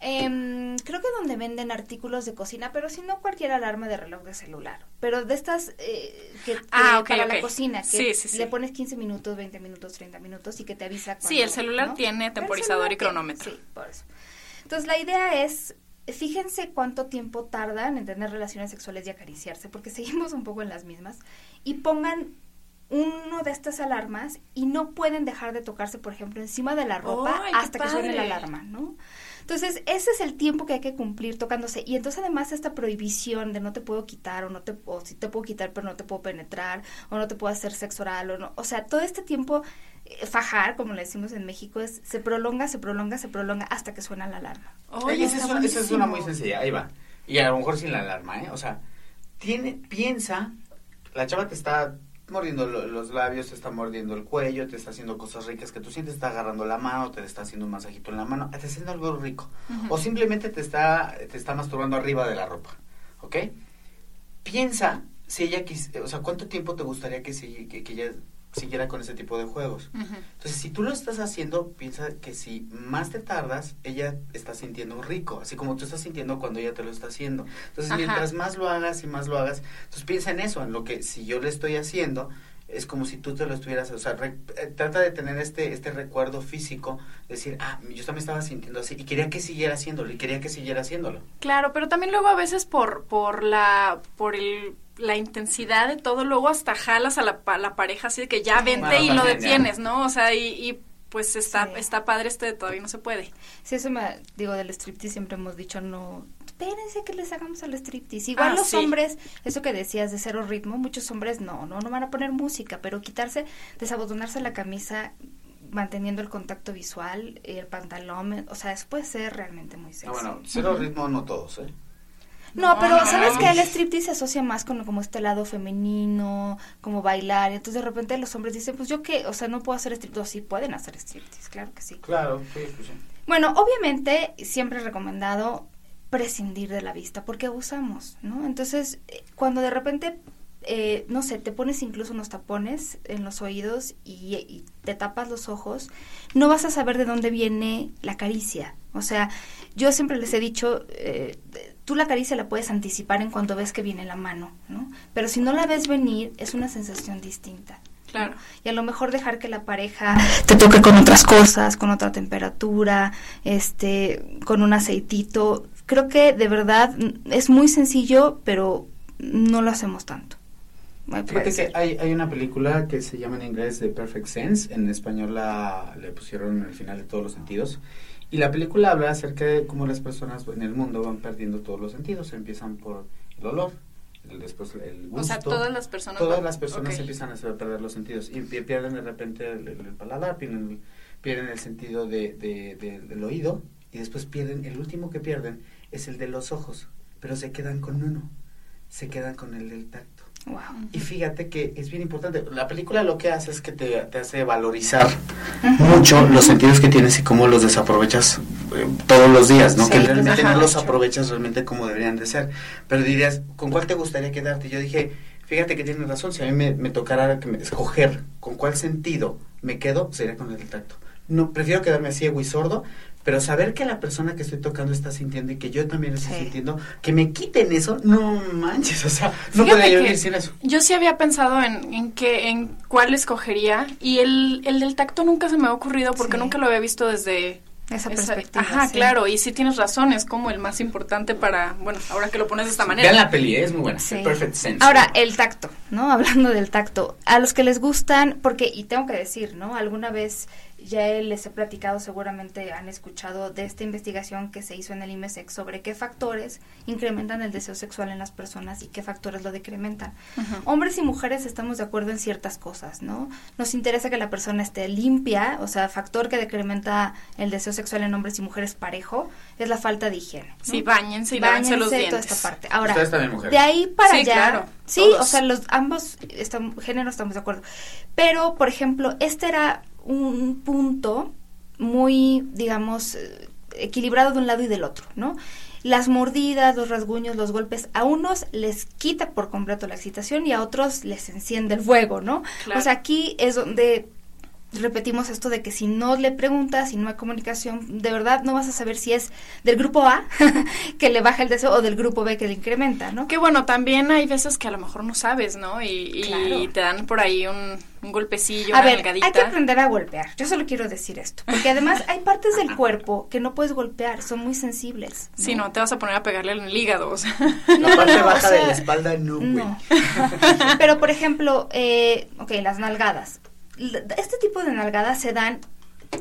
Em, creo que donde venden artículos de cocina, pero si no cualquier alarma de reloj de celular. Pero de estas eh, que, Ah, para la cocina, que Sí, sí, sí. le pones 15 minutos, 20 minutos, 30 minutos y que te avisa Sí, cuando, el celular ¿no? tiene temporizador y tiene- cronómetro. Sí, por eso. Entonces la idea es, fíjense cuánto tiempo tardan en tener relaciones sexuales y acariciarse, porque seguimos un poco en las mismas, y pongan uno de estas alarmas y no pueden dejar de tocarse, por ejemplo, encima de la ropa ¡Ay, qué hasta que suene la alarma, ¿no? Entonces, ese es el tiempo que hay que cumplir tocándose. Y entonces, además, esta prohibición de no te puedo quitar, o no te, o si te puedo quitar, pero no te puedo penetrar, o no te puedo hacer sexo oral, o no. O sea, todo este tiempo, eh, fajar, como le decimos en México, es se prolonga, se prolonga, se prolonga hasta que suena la alarma. Oye, esa es, una, esa es una muy sencilla, ahí va. Y a lo mejor sin la alarma, ¿eh? O sea, tiene, piensa, la chava te está mordiendo los labios, te está mordiendo el cuello, te está haciendo cosas ricas que tú sientes, te está agarrando la mano, te está haciendo un masajito en la mano, te está haciendo algo rico. O simplemente te está, te está masturbando arriba de la ropa, ¿ok? Piensa si ella quis, o sea, ¿cuánto tiempo te gustaría que, que, que ella siguiera con ese tipo de juegos. Entonces, si tú lo estás haciendo, piensa que si más te tardas, ella está sintiendo rico, así como tú estás sintiendo cuando ella te lo está haciendo. Entonces, mientras más lo hagas y más lo hagas, entonces piensa en eso, en lo que si yo le estoy haciendo, es como si tú te lo estuvieras, o sea, eh, trata de tener este, este recuerdo físico, decir, ah, yo también estaba sintiendo así y quería que siguiera haciéndolo y quería que siguiera haciéndolo. Claro, pero también luego a veces por, por la, por el la intensidad de todo, luego hasta jalas a la, la pareja así de que ya vente y lo detienes, ¿no? O sea, y, pues está, está padre este todavía no se puede. Sí, eso me, digo, del striptease siempre hemos dicho, no, espérense que les hagamos al striptease. Igual ah, los hombres, eso que decías de cero ritmo, muchos hombres no, no, no van a poner música, pero quitarse, desabotonarse la camisa manteniendo el contacto visual, el pantalón, o sea, eso puede ser realmente muy sexy. No, bueno, cero ritmo no todos, ¿eh? No, pero ¿sabes que El striptease se asocia más con como este lado femenino, como bailar. Y entonces de repente los hombres dicen, pues yo qué, o sea, no puedo hacer striptease. Sí, pueden hacer striptease, claro que sí. Claro, sí, pues sí. Bueno, obviamente siempre he recomendado prescindir de la vista porque abusamos, ¿no? Entonces, eh, cuando de repente eh, no sé, te pones incluso unos tapones en los oídos y, te tapas los ojos, no vas a saber de dónde viene la caricia. O sea, yo siempre les he dicho, eh, tú la caricia la puedes anticipar en cuanto ves que viene la mano, ¿no? Pero si no la ves venir, es una sensación distinta. Claro. Y a lo mejor dejar que la pareja te toque con otras cosas, con otra temperatura, este, con un aceitito. Creo que de verdad es muy sencillo, pero no lo hacemos tanto. Fíjate que hay, hay una película que se llama en inglés The Perfect Sense, en español la, le pusieron el final de todos los sentidos. Y la película habla acerca de cómo las personas en el mundo van perdiendo todos los sentidos. Empiezan por el olor, el, después el gusto. O sea, todas las personas. Todas las personas empiezan a perder los sentidos y pierden de repente el, paladar, pierden, pierden el sentido de, del oído y después pierden, el último que pierden es el de los ojos, pero se quedan con uno, se quedan con el del tacto. Y fíjate que es bien importante. La película lo que hace es que te, hace valorizar mucho los sentidos que tienes y cómo los desaprovechas eh, todos los días, ¿no? que realmente no los aprovechas realmente como deberían de ser. Pero dirías, ¿con cuál te gustaría quedarte? Yo dije, fíjate que tienes razón. Si a mí me, me tocara que me, escoger con cuál sentido me quedo, sería con el tacto. No, prefiero quedarme ciego y sordo, pero saber que la persona que estoy tocando está sintiendo y que yo también estoy sintiendo, que me quiten eso, no manches, o sea, no podría yo decir eso. Yo sí había pensado en, en, que, en cuál escogería y el, el del tacto nunca se me ha ocurrido porque nunca lo había visto desde esa perspectiva. Ajá, claro, y sí tienes razón, es como el más importante para, bueno, ahora que lo pones de esta manera. Vean la peli, es muy buena, Perfect Sense. Ahora, el tacto, ¿no? Hablando del tacto, a los que les gustan, porque, y tengo que decir, ¿no? Alguna vez ya les he platicado, seguramente han escuchado de esta investigación que se hizo en el IMESEC sobre qué factores incrementan el deseo sexual en las personas y qué factores lo decrementan. Hombres y mujeres estamos de acuerdo en ciertas cosas, ¿no? Nos interesa que la persona esté limpia, o sea, factor que decrementa el deseo sexual en hombres y mujeres parejo es la falta de higiene. Sí, bañense y lávense los dientes. toda esta parte. Ahora, de ahí para allá, sí, o sea, los ambos géneros estamos de acuerdo. Pero, por ejemplo, este era un punto muy, digamos, eh, equilibrado de un lado y del otro, ¿no? Las mordidas, los rasguños, los golpes, a unos les quita por completo la excitación y a otros les enciende el fuego, ¿no? O sea, aquí es donde repetimos esto de que si no le preguntas, si no hay comunicación, de verdad no vas a saber si es del grupo A que le baja el deseo o del grupo B que le incrementa, ¿no? Que bueno, también hay veces que a lo mejor no sabes, ¿no? Y, te dan por ahí un, golpecillo, a ver, Hay que aprender a golpear. Yo solo quiero decir esto, porque además hay partes del cuerpo que no puedes golpear, son muy sensibles. ¿no? Sí, no, te vas a poner a pegarle en el hígado, o sea. La parte baja de la espalda no, no. Pero por ejemplo, eh, ok, las nalgadas este tipo de nalgadas se dan,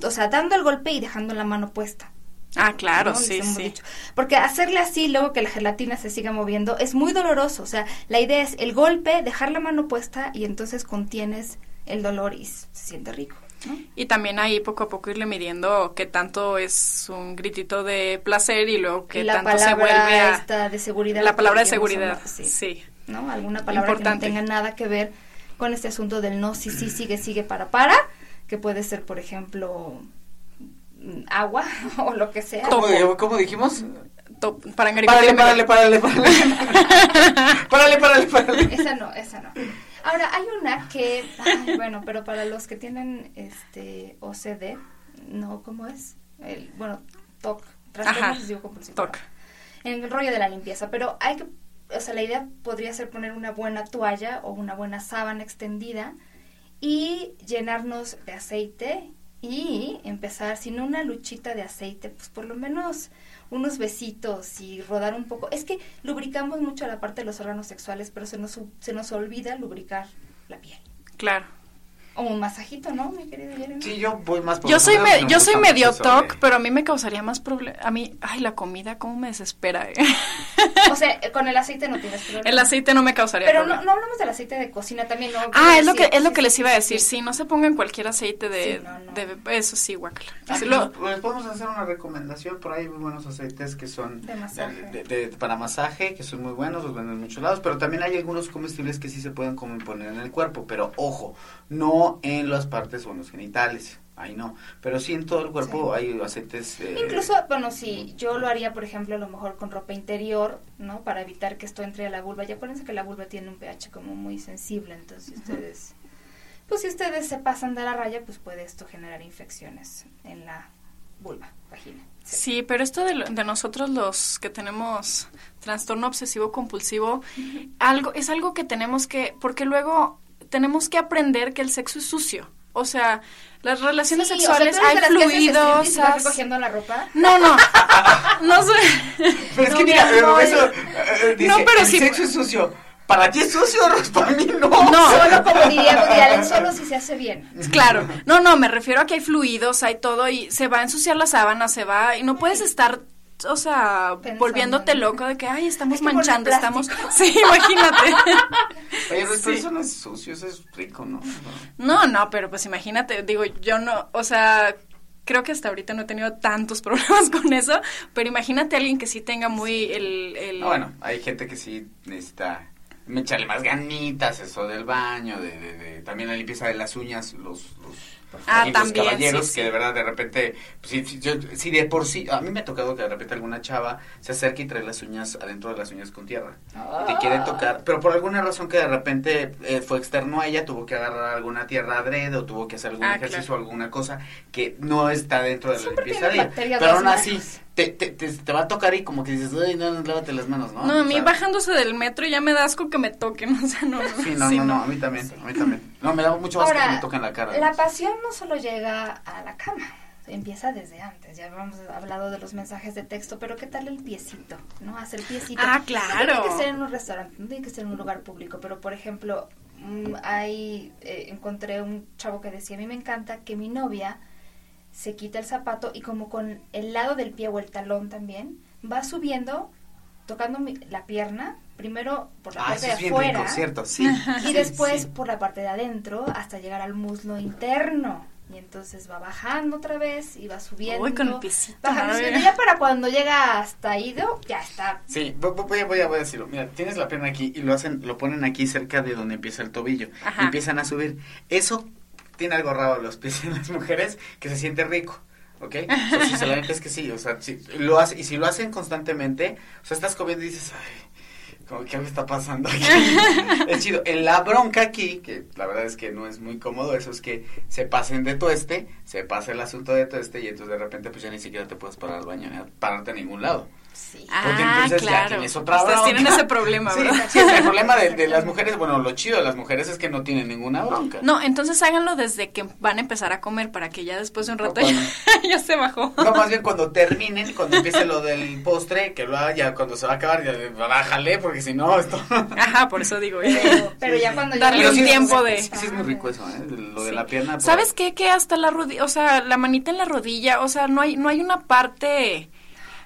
o sea, dando el golpe y dejando la mano puesta. Ah, claro, sí, sí. dicho. Porque hacerle así, luego que la gelatina se siga moviendo, es muy doloroso. O sea, la idea es el golpe, dejar la mano puesta y entonces contienes el dolor y se siente rico. ¿no? Y también ahí poco a poco irle midiendo qué tanto es un gritito de placer y luego qué la tanto se vuelve a... esta de seguridad. La palabra de seguridad, sí. sí. ¿no? Alguna palabra Importante. que no tenga nada que ver con este asunto del no, sí, sí, sigue, sigue, para, para, que puede ser, por ejemplo, mm, agua o lo que sea. ¿Cómo, cómo dijimos? To- para Párale, párale, párale, párale. párale, párale, párale. Esa no, esa no. Ahora, hay una que, ay, bueno, pero para los que tienen este OCD, no, ¿cómo es? El, bueno, TOC, trastorno obsesivo compulsivo. TOC. En el rollo de la limpieza, pero hay que, o sea, la idea podría ser poner una buena toalla o una buena sábana extendida y llenarnos de aceite y empezar, sin una luchita de aceite, pues por lo menos unos besitos y rodar un poco. Es que lubricamos mucho la parte de los órganos sexuales, pero se nos, se nos olvida lubricar la piel. Claro. O un masajito, ¿no, mi querido Jeremy? Sí, yo voy más por Yo soy, me- yo soy medio TOC, de- pero a mí me causaría más problema. A mí, ay, la comida, cómo me desespera. eh. O sea, con el aceite no tienes problema. El aceite no me causaría Pero problema. no, no hablamos del aceite de cocina también, ¿no? Ah, es lo que es lo que les iba a decir. sí. Sí, no se pongan cualquier aceite de, Sí, no, no. de- eso sí, guacala. Ah, Sí, pues, lo- pues, podemos hacer una recomendación, por ahí hay muy buenos aceites que son De masaje. de- de- para masaje, que son muy buenos, los venden en muchos lados, pero también hay algunos comestibles que sí se pueden como poner en el cuerpo, pero ojo, no en las partes o en los genitales, ahí no, pero sí en todo el cuerpo hay aceites... eh, Incluso, bueno, sí, yo lo haría, por ejemplo, a lo mejor con ropa interior, ¿no? Para evitar que esto entre a la vulva. Ya acuérdense que la vulva tiene un pH como muy sensible, entonces si ustedes, pues si ustedes se pasan de la raya, pues puede esto generar infecciones en la vulva, vagina. Sí, pero esto de, lo- de nosotros los que tenemos trastorno obsesivo compulsivo, algo es algo que tenemos que, porque luego tenemos que aprender que el sexo es sucio. O sea, las relaciones Sí, o sea, sexuales ¿tú eres de hay las y vas recogiendo la ropa? No, no. No sé. Pero es No, que mi mira, pero amor. eso, eh, dice, No, pero el sí- sexo es sucio. Para ti es sucio, Ros, para mí no. No. Solo como diría Woody solo si se hace bien. Claro, no, no, me refiero a que hay fluidos, hay todo y se va a ensuciar la sábana, se va y no puedes estar, o sea, Pensando, volviéndote loco de que, ay, estamos que manchando, estamos, sí, imagínate. Oye, Sí. eso no es sucio, eso es rico, ¿no? No, no, pero pues imagínate, digo, yo no, o sea, creo que hasta ahorita no he tenido tantos problemas con eso, pero imagínate a alguien que sí tenga muy el... el No, bueno, hay gente que sí necesita echarle más ganitas, eso del baño, de, de, de- también la limpieza de las uñas, los, los, Ah, y los también, caballeros sí, que de verdad de repente, pues, sí, sí, yo- sí, de por sí, a mí me ha tocado que de repente alguna chava se acerque y trae las uñas adentro de las uñas con tierra. Y te quiere tocar, pero por alguna razón que de repente eh, fue externo a ella, tuvo que agarrar alguna tierra adrede o tuvo que hacer algún Ah, ejercicio o alguna cosa que no está dentro de la limpieza de ella. Pero aún así, manos. Te, te, te, te va a tocar y como que dices, ay, no, no, lávate las manos, ¿no? No, a O mí sea, bajándose del metro ya me da asco que me toquen, o sea, no. Sí, no, sí, no, no, a mí también, Sí. a mí también. No, me da mucho asco que me toquen la cara. la pasión no solo llega a la cama, empieza desde antes. Ya habíamos hablado de los mensajes de texto, pero ¿qué tal el piecito? ¿No? Hacer piecito. Ah, No claro. tiene que ser en un restaurante, no tiene que ser en un lugar público, pero por ejemplo, mm, ahí eh, encontré un chavo que decía, a mí me encanta que mi novia se quita el zapato y como con el lado del pie o el talón también, va subiendo, tocando mi- la pierna, primero por la Ah, parte eso es de afuera. rico, cierto, sí. Y sí, después sí. por la parte de adentro hasta llegar al muslo interno. Y entonces va bajando otra vez y va subiendo. Uy, con el piecito, Bajando, subiendo. Ya para cuando llega hasta ido, ya está. Sí, vo- vo- voy a, voy, a, voy a decirlo. Mira, tienes la pierna aquí y lo hacen, lo ponen aquí cerca de donde empieza el tobillo. Ajá. Y empiezan a subir. Eso tiene algo raro los pies en las mujeres que se siente rico. ¿Ok? O sea, es que sí, o sea, si lo hace, y si lo hacen constantemente, o sea, estás comiendo y dices, ay, como que algo está pasando aquí. es chido. En la bronca aquí, que la verdad es que no es muy cómodo, eso es que se pasen de tueste, se pasa el asunto de tueste y entonces de repente pues ya ni siquiera te puedes parar al baño, pararte a ningún lado. Sí. Porque Ah, entonces ya claro. tienes otra Ustedes bronca. tienen ese problema, Sí, ¿verdad? sí, el problema de, de las mujeres, bueno, lo chido de las mujeres es que no tienen ninguna bronca. No, entonces háganlo desde que van a empezar a comer para que ya después de un rato ya, se bajó. No, más bien cuando terminen, cuando empiece lo del postre, que lo haga ya cuando se va a acabar, ya bájale, porque si no, esto... Ajá, por eso digo. Pero, pero ya cuando Darle ya un tiempo de- Sí, sí es muy rico eso, ¿eh? Lo de la pierna. por- ¿Sabes qué? Que hasta la rodilla, o sea, la manita en la rodilla, o sea, no hay, no hay una parte,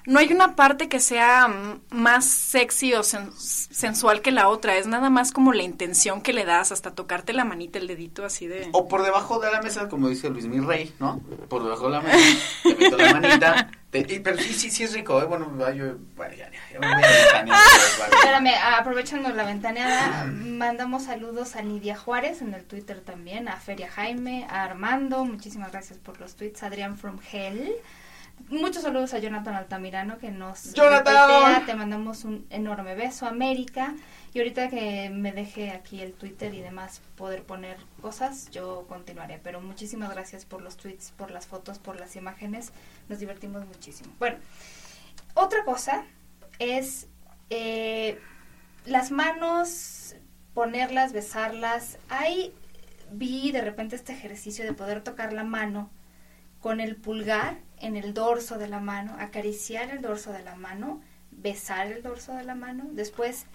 no hay una parte que sea mm, más sexy o sen- sensual que la otra, es nada más como la intención que le das hasta tocarte la manita, el dedito así de... O por debajo de la mesa, como dice Luis Mi Rey, ¿no? Por debajo de la mesa, te meto la manita. te- y- pero sí, sí, sí es rico, ¿eh? Bueno, yo, bueno, ya, ya, ya me voy a ventanear, vale. Espérame, aprovechando la ventaneada, mandamos saludos a Nidia Juárez en el Twitter también, a Feria Jaime, a Armando, muchísimas gracias por los tweets, Adrián from Hell. Muchos saludos a Jonathan Altamirano que nos ¡Jonathan! te mandamos un enorme beso, América. Y ahorita que me deje aquí el Twitter y demás poder poner cosas, yo continuaré. Pero muchísimas gracias por los tweets, por las fotos, por las imágenes. Nos divertimos muchísimo. Bueno, otra cosa es eh, las manos, ponerlas, besarlas. Hay, vi de repente este ejercicio de poder tocar la mano con el pulgar en el dorso de la mano, acariciar el dorso de la mano, besar el dorso de la mano, después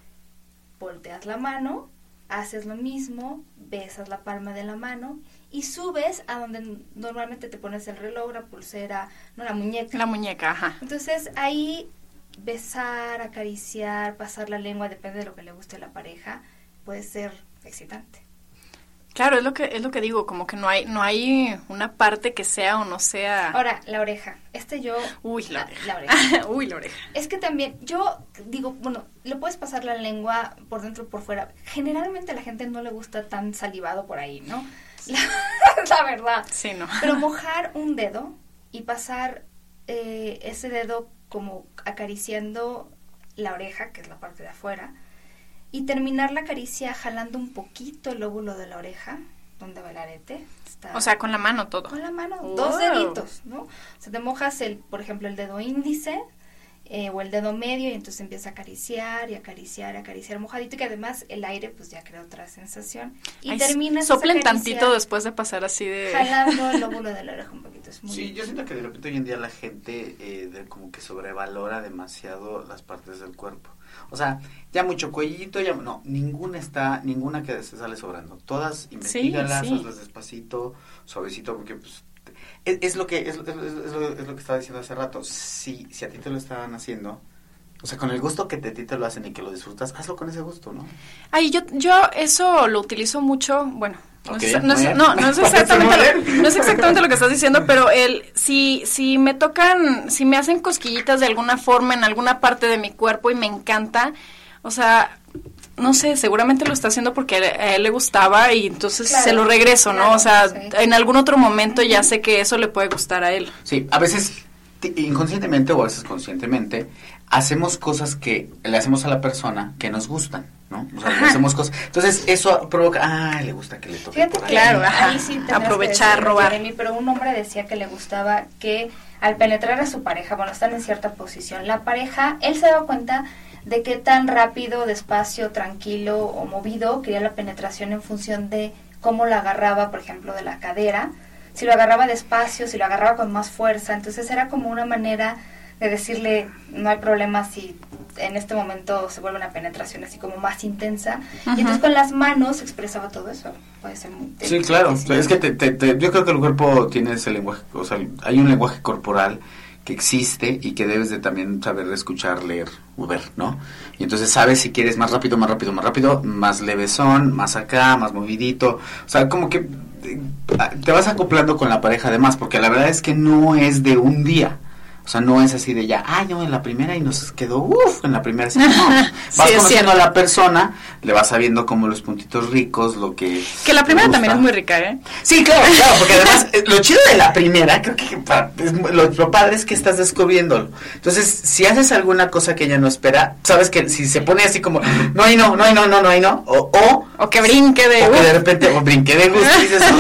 volteas la mano, haces lo mismo, besas la palma de la mano y subes a donde normalmente te pones el reloj, la pulsera, no la muñeca. La muñeca, ajá. Entonces ahí besar, acariciar, pasar la lengua, depende de lo que le guste a la pareja, puede ser excitante. Claro, es lo que es lo que digo, como que no hay no hay una parte que sea o no sea. Ahora, la oreja. Este yo... Uy, la oreja. la oreja. Uy, la oreja. Es que también, yo digo, bueno, le puedes pasar la lengua por dentro o por fuera. Generalmente a la gente no le gusta tan salivado por ahí, ¿no? La, la verdad. Sí, no. Pero mojar un dedo y pasar eh, ese dedo como acariciando la oreja, que es la parte de afuera, y terminar la caricia jalando un poquito el lóbulo de la oreja, donde va el arete. Está O sea, con la mano todo. con la mano, Wow. dos deditos, ¿no? O sea, te mojas, el, por ejemplo, el dedo índice eh, o el dedo medio y entonces empieza a acariciar y acariciar y acariciar mojadito y que además el aire pues ya crea otra sensación. Y Ay, terminas Soplen tantito después de pasar así de. jalando el lóbulo de la oreja un poquito. Es muy Sí, yo siento que de repente hoy en día la gente eh, de- como que sobrevalora demasiado las partes del cuerpo. O sea, ya mucho cuellito, ya no, ninguna está, ninguna que se sale sobrando. Todas investigalas, sí. hazlas despacito, suavecito, porque pues es, es lo que es, es- es lo, es lo que estaba diciendo hace rato. Si, si a ti te lo estaban haciendo, o sea, con el gusto que de ti te lo hacen y que lo disfrutas, hazlo con ese gusto, ¿no? Ay, yo, yo eso lo utilizo mucho, bueno, no, no, es, no, no exactamente lo, no es exactamente lo que estás diciendo, pero el, si, si me tocan, si me hacen cosquillitas de alguna forma en alguna parte de mi cuerpo y me encanta, o sea, no sé, seguramente lo está haciendo porque a él, le gustaba y entonces Claro, se lo regreso, ¿no? claro, o sea, sí. en algún otro momento ya sé que eso le puede gustar a él. Sí, a veces inconscientemente o a veces conscientemente hacemos cosas que le hacemos a la persona que nos gustan, ¿no? O sea, le Ajá. hacemos cosas. Entonces eso provoca, ah, le gusta que le toque Fíjate por que ahí. Claro, ajá. ahí sí tendrás que Aprovechar, robar. Jeremy, pero un hombre decía que le gustaba que al penetrar a su pareja, bueno, están en cierta posición, la pareja, él se daba cuenta de qué tan rápido, despacio, tranquilo o movido quería la penetración en función de cómo la agarraba, por ejemplo, de la cadera, si lo agarraba despacio, si lo agarraba con más fuerza, entonces era como una manera de decirle, no hay problema si en este momento se vuelve una penetración así como más intensa. Ajá. Y entonces con las manos expresaba todo eso. Puede ser muy Sí, claro. sí. Es que te- te- te- yo creo que el cuerpo tiene ese lenguaje, o sea, hay un lenguaje corporal que existe y que debes de también saber escuchar, leer o ver, ¿no? Y entonces sabes si quieres más rápido, más rápido, más rápido, más levesón, más acá, más movidito. O sea, como que eh, te vas acoplando con la pareja además, porque la verdad es que no es de un día. O sea, no es así de ya, ay, no, en la primera y nos quedó, uff, en la primera. sí, no. Vas es conociendo a la persona, le vas sabiendo como los puntitos ricos, lo que... Que la primera también es muy rica, ¿eh? Sí, claro, claro, porque además eh, lo chido de la primera, creo que pa- es lo, lo padre es que estás descubriéndolo. Entonces, si haces alguna cosa que ella no espera, sabes que si se pone así como, no hay no, no hay no, no, no hay no, o, o, O que brinque de... o que de repente o brinque de gusto y dices, ay,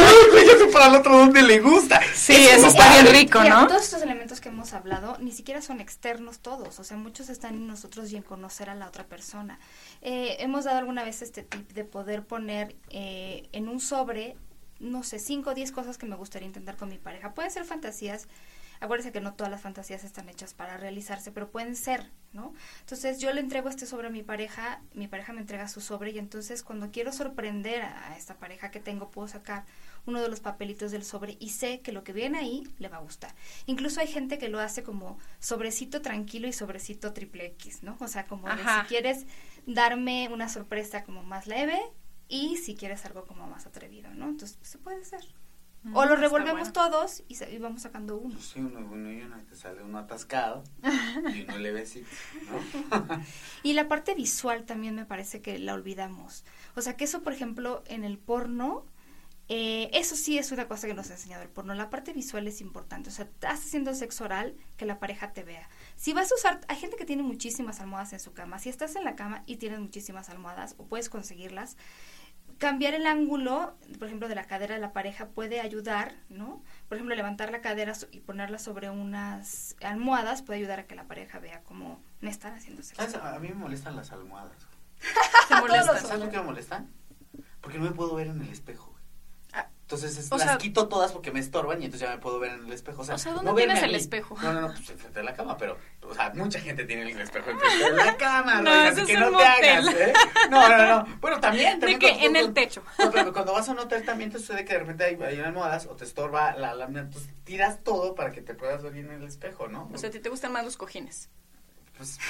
yo sé para el otro donde le gusta. Sí, es eso lo está bien padre. rico, Fíjate, ¿no? Todos estos elementos que hemos ni siquiera son externos todos, o sea, muchos están en nosotros y en conocer a la otra persona. Eh, hemos dado alguna vez este tip de poder poner eh, en un sobre, no sé, 5 o 10 cosas que me gustaría intentar con mi pareja. Pueden ser fantasías acuérdense que no todas las fantasías están hechas para realizarse, pero pueden ser, ¿no? Entonces yo le entrego este sobre a mi pareja, mi pareja me entrega su sobre y entonces cuando quiero sorprender a esta pareja que tengo puedo sacar uno de los papelitos del sobre y sé que lo que viene ahí le va a gustar. Incluso hay gente que lo hace como sobrecito tranquilo y sobrecito triple X, ¿no? O sea, como de si quieres darme una sorpresa como más leve y si quieres algo como más atrevido, ¿no? Entonces, pues, se puede hacer. Mm, o lo revolvemos todos y, vamos sacando uno. sí, uno, uno y uno, te sale uno atascado y uno levecito, ¿no? y la parte visual también me parece que la olvidamos. O sea, que eso, por ejemplo, en el porno eh, eso sí es una cosa que nos ha enseñado el porno. La parte visual es importante. O sea, estás haciendo sexo oral, que la pareja te vea. Si vas a usar, hay gente que tiene muchísimas almohadas en su cama. Si estás en la cama y tienes muchísimas almohadas o puedes conseguirlas, cambiar el ángulo, por ejemplo, de la cadera de la pareja puede ayudar, ¿no? Por ejemplo, levantar la cadera y ponerla sobre unas almohadas puede ayudar a que la pareja vea cómo me están haciendo sexo. A mí me molestan las almohadas. ¿Te molestan? ¿Sabes por qué me molestan? Porque no me puedo ver en el espejo. Entonces las quito todas porque me estorban y entonces ya me puedo ver en el espejo. O sea, ¿dónde tienes el espejo? No, no, no, pues enfrente de la cama, pero, o sea, mucha gente tiene el espejo enfrente de la cama. no, así que no te hagas, ¿eh? No, no, no. Bueno, también. también ¿De que en el techo. No, pero cuando vas a un hotel también te sucede que de repente hay, hay almohadas o te estorba la lámina, entonces tiras todo para que te puedas ver bien en el espejo, ¿no? O sea, ¿a ti te gustan más los cojines?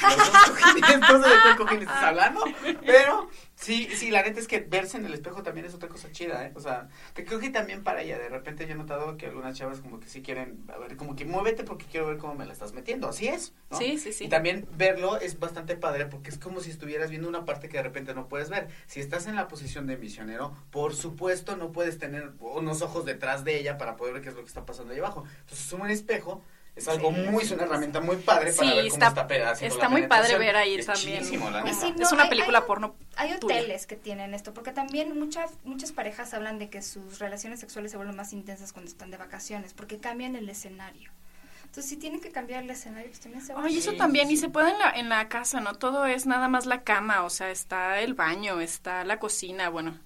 Pues los dos de qué cojín estás hablando, pero sí, sí, la neta es que verse en el espejo también es otra cosa chida, ¿eh? O sea, que creo que también para ella, de repente yo he notado que algunas chavas como que sí quieren, a ver, como que muévete porque quiero ver cómo me la estás metiendo, así es, ¿no? Sí, sí, sí. Y también verlo es bastante padre porque es como si estuvieras viendo una parte que de repente no puedes ver. Si estás en la posición de misionero, por supuesto no puedes tener unos ojos detrás de ella para poder ver qué es lo que está pasando ahí abajo. Entonces, un espejo es algo muy, es una herramienta muy padre para ver cómo está, está Está muy padre ver ahí también. es una película porno. Hay hoteles que tienen esto, porque también muchas muchas parejas hablan de que sus relaciones sexuales se vuelven más intensas cuando están de vacaciones, porque cambian el escenario. Entonces, si tienen que cambiar el escenario, pues también se va Oye, eso también, y se puede en la, en la casa, ¿no? Todo es nada más la cama, o sea, está el baño, está la cocina, bueno,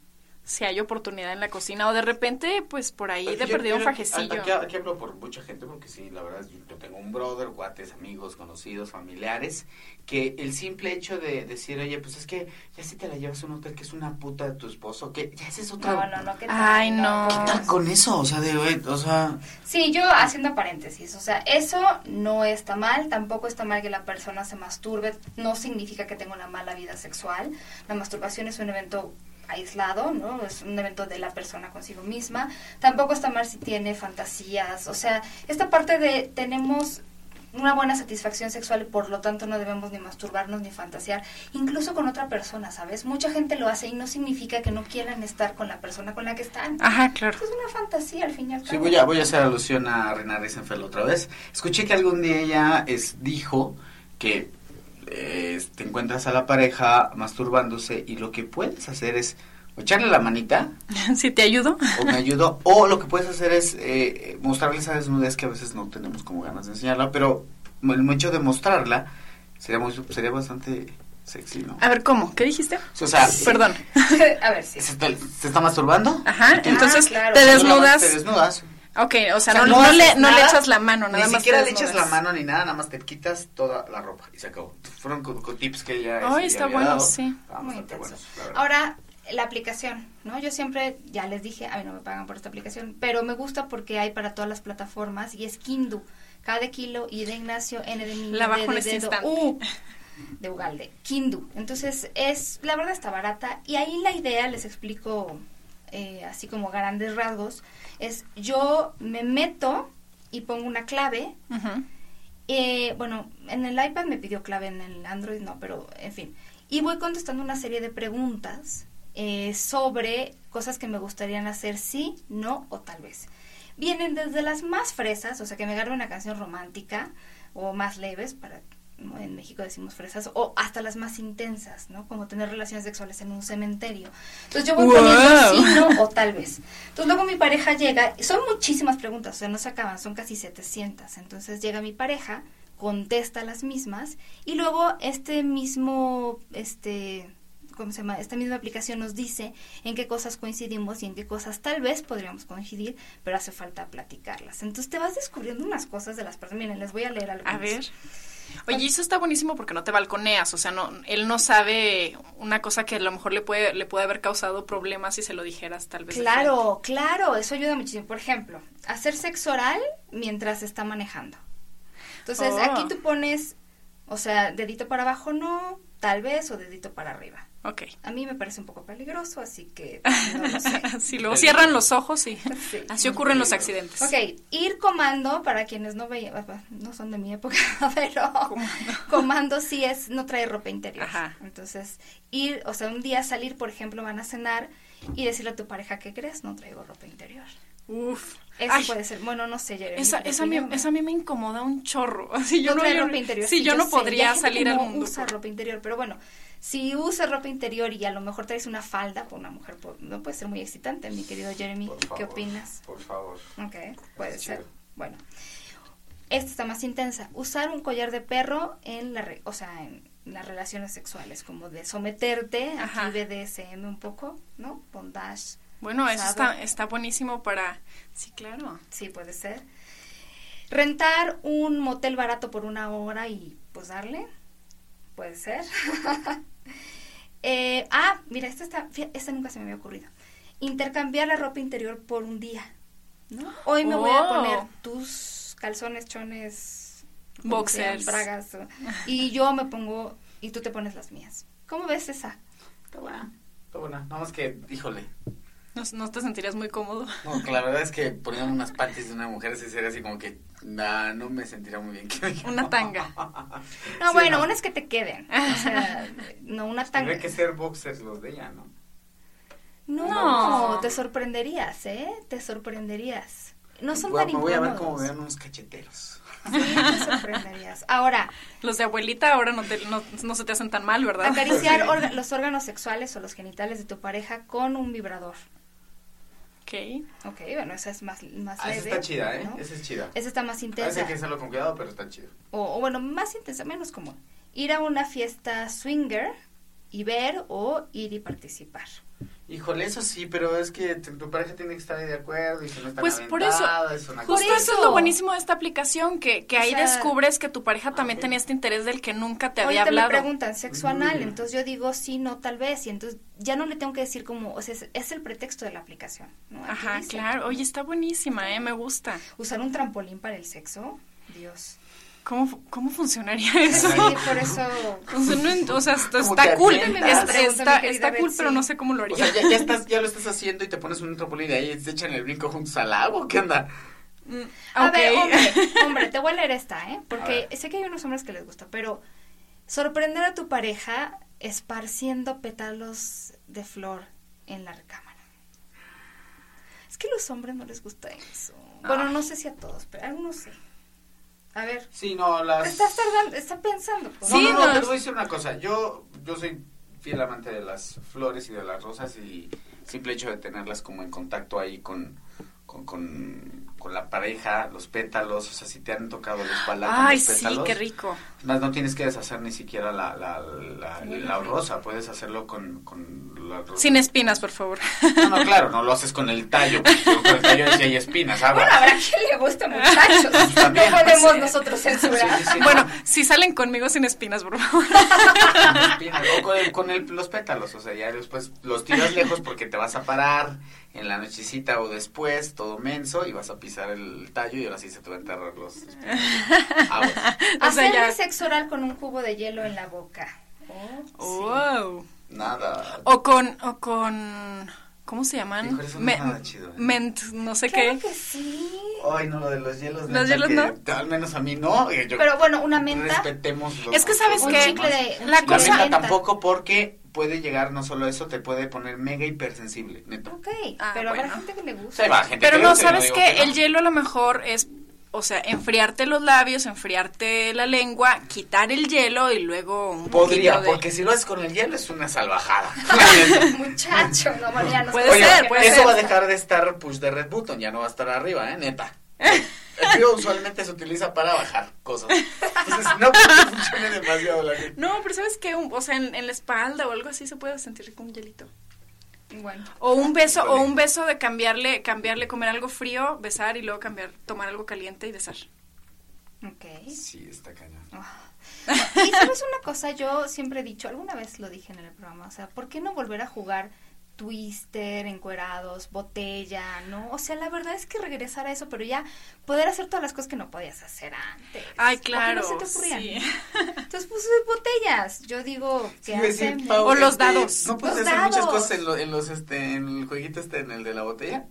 si hay oportunidad en la cocina o de repente pues por ahí de perdido un fajecillo. Aquí, hablo por mucha gente porque sí, la verdad yo tengo un brother, guates, amigos, conocidos, familiares, que el simple hecho de decir, oye, pues es que ya si te la llevas a un hotel que es una puta de tu esposo, que ya ese es otra... No, no, no, ¿qué Ay, no. con eso? O sea, de, o sea... Sí, yo haciendo paréntesis, o sea, eso no está mal, tampoco está mal que la persona se masturbe, no significa que tenga una mala vida sexual, la masturbación es un evento aislado, ¿no? Es un evento de la persona consigo misma. Tampoco está mal si tiene fantasías. O sea, esta parte de tenemos una buena satisfacción sexual y por lo tanto no debemos ni masturbarnos ni fantasear, incluso con otra persona, ¿sabes? Mucha gente lo hace y no significa que no quieran estar con la persona con la que están. Ajá, claro. Es una fantasía al fin y al cabo. Sí, voy a, voy a hacer alusión a Reina Risenfeld otra vez. Escuché que algún día ella es, dijo que eh, te encuentras a la pareja masturbándose y lo que puedes hacer es echarle la manita. Si te ayudo. O me ayudo. O lo que puedes hacer es eh, mostrarle esa desnudez que a veces no tenemos como ganas de enseñarla, pero el hecho de mostrarla sería, muy, sería bastante sexy, ¿no? A ver, ¿cómo? ¿Qué dijiste? O sea, perdón. a ver, sí. ¿Se está, masturbando? Ajá, entonces te desnudas. Te desnudas. Ok, o sea, no, no, le, no le echas la mano, nada más. Ni siquiera le echas la mano ni nada, nada más te quitas toda la ropa y se acabó. Fueron con, tips que ella. Ay, está bueno, sí. Muy Ahora, la aplicación, ¿no? Yo siempre, ya les dije, a mí no me pagan por esta aplicación, pero me gusta porque hay para todas las plataformas y es Kindu. Cada kilo y de Ignacio, N de niño, la bajo de, de, de, U, de Ugalde. Kindu. Entonces, es, la verdad está barata y ahí la idea, les explico eh, así como grandes rasgos, es yo me meto y pongo una clave. Eh, bueno, en el iPad me pidió clave, en el Android no, pero en fin. Y voy contestando una serie de preguntas eh, sobre cosas que me gustarían hacer sí, no o tal vez. Vienen desde las más fresas, o sea, que me agarre una canción romántica o más leves para en México decimos fresas, o hasta las más intensas, ¿no? Como tener relaciones sexuales en un cementerio. Entonces yo voy poniendo sí, no, o tal vez. Entonces luego mi pareja llega, son muchísimas preguntas, o sea, no se acaban, son casi 700. Entonces llega mi pareja, contesta las mismas, y luego este mismo, este ¿cómo se llama? Esta misma aplicación nos dice en qué cosas coincidimos y en qué cosas tal vez podríamos coincidir, pero hace falta platicarlas. Entonces te vas descubriendo unas cosas de las personas. Miren, les voy a leer algo. A ver. Oye, eso está buenísimo porque no te balconeas, o sea, no, él no sabe una cosa que a lo mejor le puede, le puede haber causado problemas si se lo dijeras tal vez. Claro, claro, eso ayuda muchísimo. Por ejemplo, hacer sexo oral mientras está manejando. Entonces, Oh. aquí tú pones, o sea, dedito para abajo no, tal vez, o dedito para arriba. Ok. A mí me parece un poco peligroso, así que no lo sé. si luego cierran los ojos y Sí. así ocurren los accidentes. Ok, ir comando, para quienes no veían, no son de mi época, pero Comando. comando sí es no traer ropa interior. Ajá. Entonces, ir, o sea, un día salir, por ejemplo, van a cenar y decirle a tu pareja, ¿qué crees? No traigo ropa interior. Uf. Eso Ay, puede ser, bueno, no sé, Jeremy. esa, ¿qué esa, a mí, esa a mí me incomoda un chorro. Así yo no no, ropa interior. Sí, yo no sé. Y hay podría gente salir que al no mundo. usa por- ropa interior, pero bueno, si usas ropa interior y a lo mejor traes una falda, pues una mujer no puede ser muy excitante, mi querido Jeremy. Por ¿Qué opinas? Por favor. Ok, puede Es ser. chido. Bueno, esta está más intensa. Usar un collar de perro en la, re- o sea, en las relaciones sexuales, como de someterte, Ajá. aquí BDSM un poco, ¿no? Bondage, Bueno, eso está, está buenísimo para... Sí, claro. sí puede ser. Rentar un motel barato por una hora y pues darle, puede ser. Eh, ah, mira, esta, está, esta nunca se me había ocurrido. Intercambiar la ropa interior por un día. ¿no? Hoy me voy a Oh. poner tus calzones, chones, Boxers. bragas, o- y yo me pongo, y tú te pones las mías. ¿Cómo ves esa? Está buena. Está buena. Nada más que, híjole. No, no te sentirías muy cómodo. No, la verdad es que poniendo unas panties de una mujer sí sería así como que, nah, no me sentiría muy bien. Una tanga. No, Sí, bueno, no. unas que te queden. O sea, no una tanga. Tendría que ser boxers los de ella, ¿no? No, No. te sorprenderías, ¿eh? Te sorprenderías. No son tan Me voy a ver cómo vean unos cacheteros. Sí, te sorprenderías. Ahora, Los de abuelita ahora no, te- no, no se te hacen tan mal, ¿verdad? acariciar Sí. orga- los órganos sexuales o los genitales de tu pareja con un vibrador. Ok. Ok, bueno, esa es más, más Ah, esa leve. está chida, ¿eh? ¿no? Esa es chida. Esa está más intensa. Parece que hacerlo con cuidado, pero está chido. o, o bueno, más intensa, menos común. Ir a una fiesta swinger y ver o ir y participar. Híjole, eso sí, pero es que tu, pareja tiene que estar ahí de acuerdo y si no está Pues por eso, es una Justo eso es lo buenísimo de esta aplicación, que, que ahí sea- descubres que tu pareja también tenía este interés del que nunca te había Ahorita hablado. me preguntan sexo anal, Mm. entonces yo digo sí, no, tal vez, y entonces ya no le tengo que decir como, o sea, es, es el pretexto de la aplicación. Ajá, dice. claro. Oye, está buenísima, ¿eh? Me gusta. Usar un trampolín para el sexo, Dios. ¿Cómo, cómo funcionaría Sí, eso? por eso. O sea, no ent- o sea, está, cool. Está, está, cool, pero no sé cómo lo haría. O sea, ya, ya, estás, ya lo estás haciendo y te pones un trampolín y ahí se echan el brinco juntos al agua. ¿Qué onda? Mm, A ver, hombre, hombre, te voy a leer esta, ¿eh? Porque sé que hay unos hombres que les gusta, pero sorprender a tu pareja esparciendo pétalos de flor en la recámara. Es que a los hombres no les gusta eso. Bueno, Ah. no sé si a todos, pero a algunos sí. A ver, Sí, no, las... estás tardando, está pensando. pues. No, Sí, no, no, no, te voy a decir una cosa. Yo, yo soy fiel amante de las flores y de las rosas y simple hecho de tenerlas como en contacto ahí con, con, con, con la pareja, los pétalos, o sea, si te han tocado los palabras Ay, los sí, pétalos. qué rico. Más no tienes que deshacer ni siquiera la, la, la, la rosa, puedes hacerlo con, con la rosa. Sin espinas, por favor. No, no, claro, no lo haces con el tallo, porque con el tallo sí hay espinas, Bueno, aguas. habrá quien le guste, muchachos. También, no podemos sí. nosotros censurar. Sí, sí, sí. Bueno, si salen conmigo sin espinas, por favor. Con espinas, o con, el- con el- los pétalos, o sea, ya después los tiras lejos porque te vas a parar en la nochecita o después, todo menso, y vas a pisar el tallo y ahora sí se te va a enterrar los espinas. Aguas. O sea, ya- sexo oral con un cubo de hielo en la boca. Oh, sí. Wow. Nada. O con, o con, ¿cómo se llaman? Eso no nada chido, ¿eh? Ment, no sé Claro qué. que sí. Ay, no, lo de los hielos. ¿Los hielos que no? Al menos a mí no. eh, yo- Pero bueno, una menta. Respetemos los Es que, ¿sabes qué? chicle de. La La cosa- menta menta. tampoco porque puede llegar no solo eso, te puede poner mega hipersensible, neta. Ok, Ah, pero habrá bueno. gente que le gusta. sea, va, gente Pero que no, gusta, ¿sabes qué? que no. El hielo a lo mejor es, o sea, enfriarte los labios, enfriarte la lengua, quitar el hielo y luego un Podría, de... porque si lo haces con el hielo es una salvajada. Muchacho, no, María, no Puede sé Oye, ser, qué puede eso ser. va a dejar de estar push de red button, ya no va a estar arriba, ¿eh? Neta. El frío usualmente se utiliza para bajar cosas. Entonces, no funcione demasiado la gente. No, pero ¿sabes qué? O sea, en, en la espalda o algo así se puede sentir con un hielito. Bueno. O un beso, o un beso de cambiarle, cambiarle, comer algo frío, besar y luego cambiar, tomar algo caliente y besar. Ok. Sí, está cañón. Y sabes una cosa, yo siempre he dicho, alguna vez lo dije en el programa, o sea, ¿por qué no volver a jugar twister, encuerados, botella, no? O sea, la verdad es que regresar a eso, pero ya poder hacer todas las cosas que no podías hacer antes. Ay, ¿O que claro. no se te ocurrían? sí. Entonces, pues botellas. Yo digo que Sí, decir, hacen Pau, O los este, dados. No puedes Los hacer muchas cosas en, lo- en los, este, en el jueguito este, en el de la botella.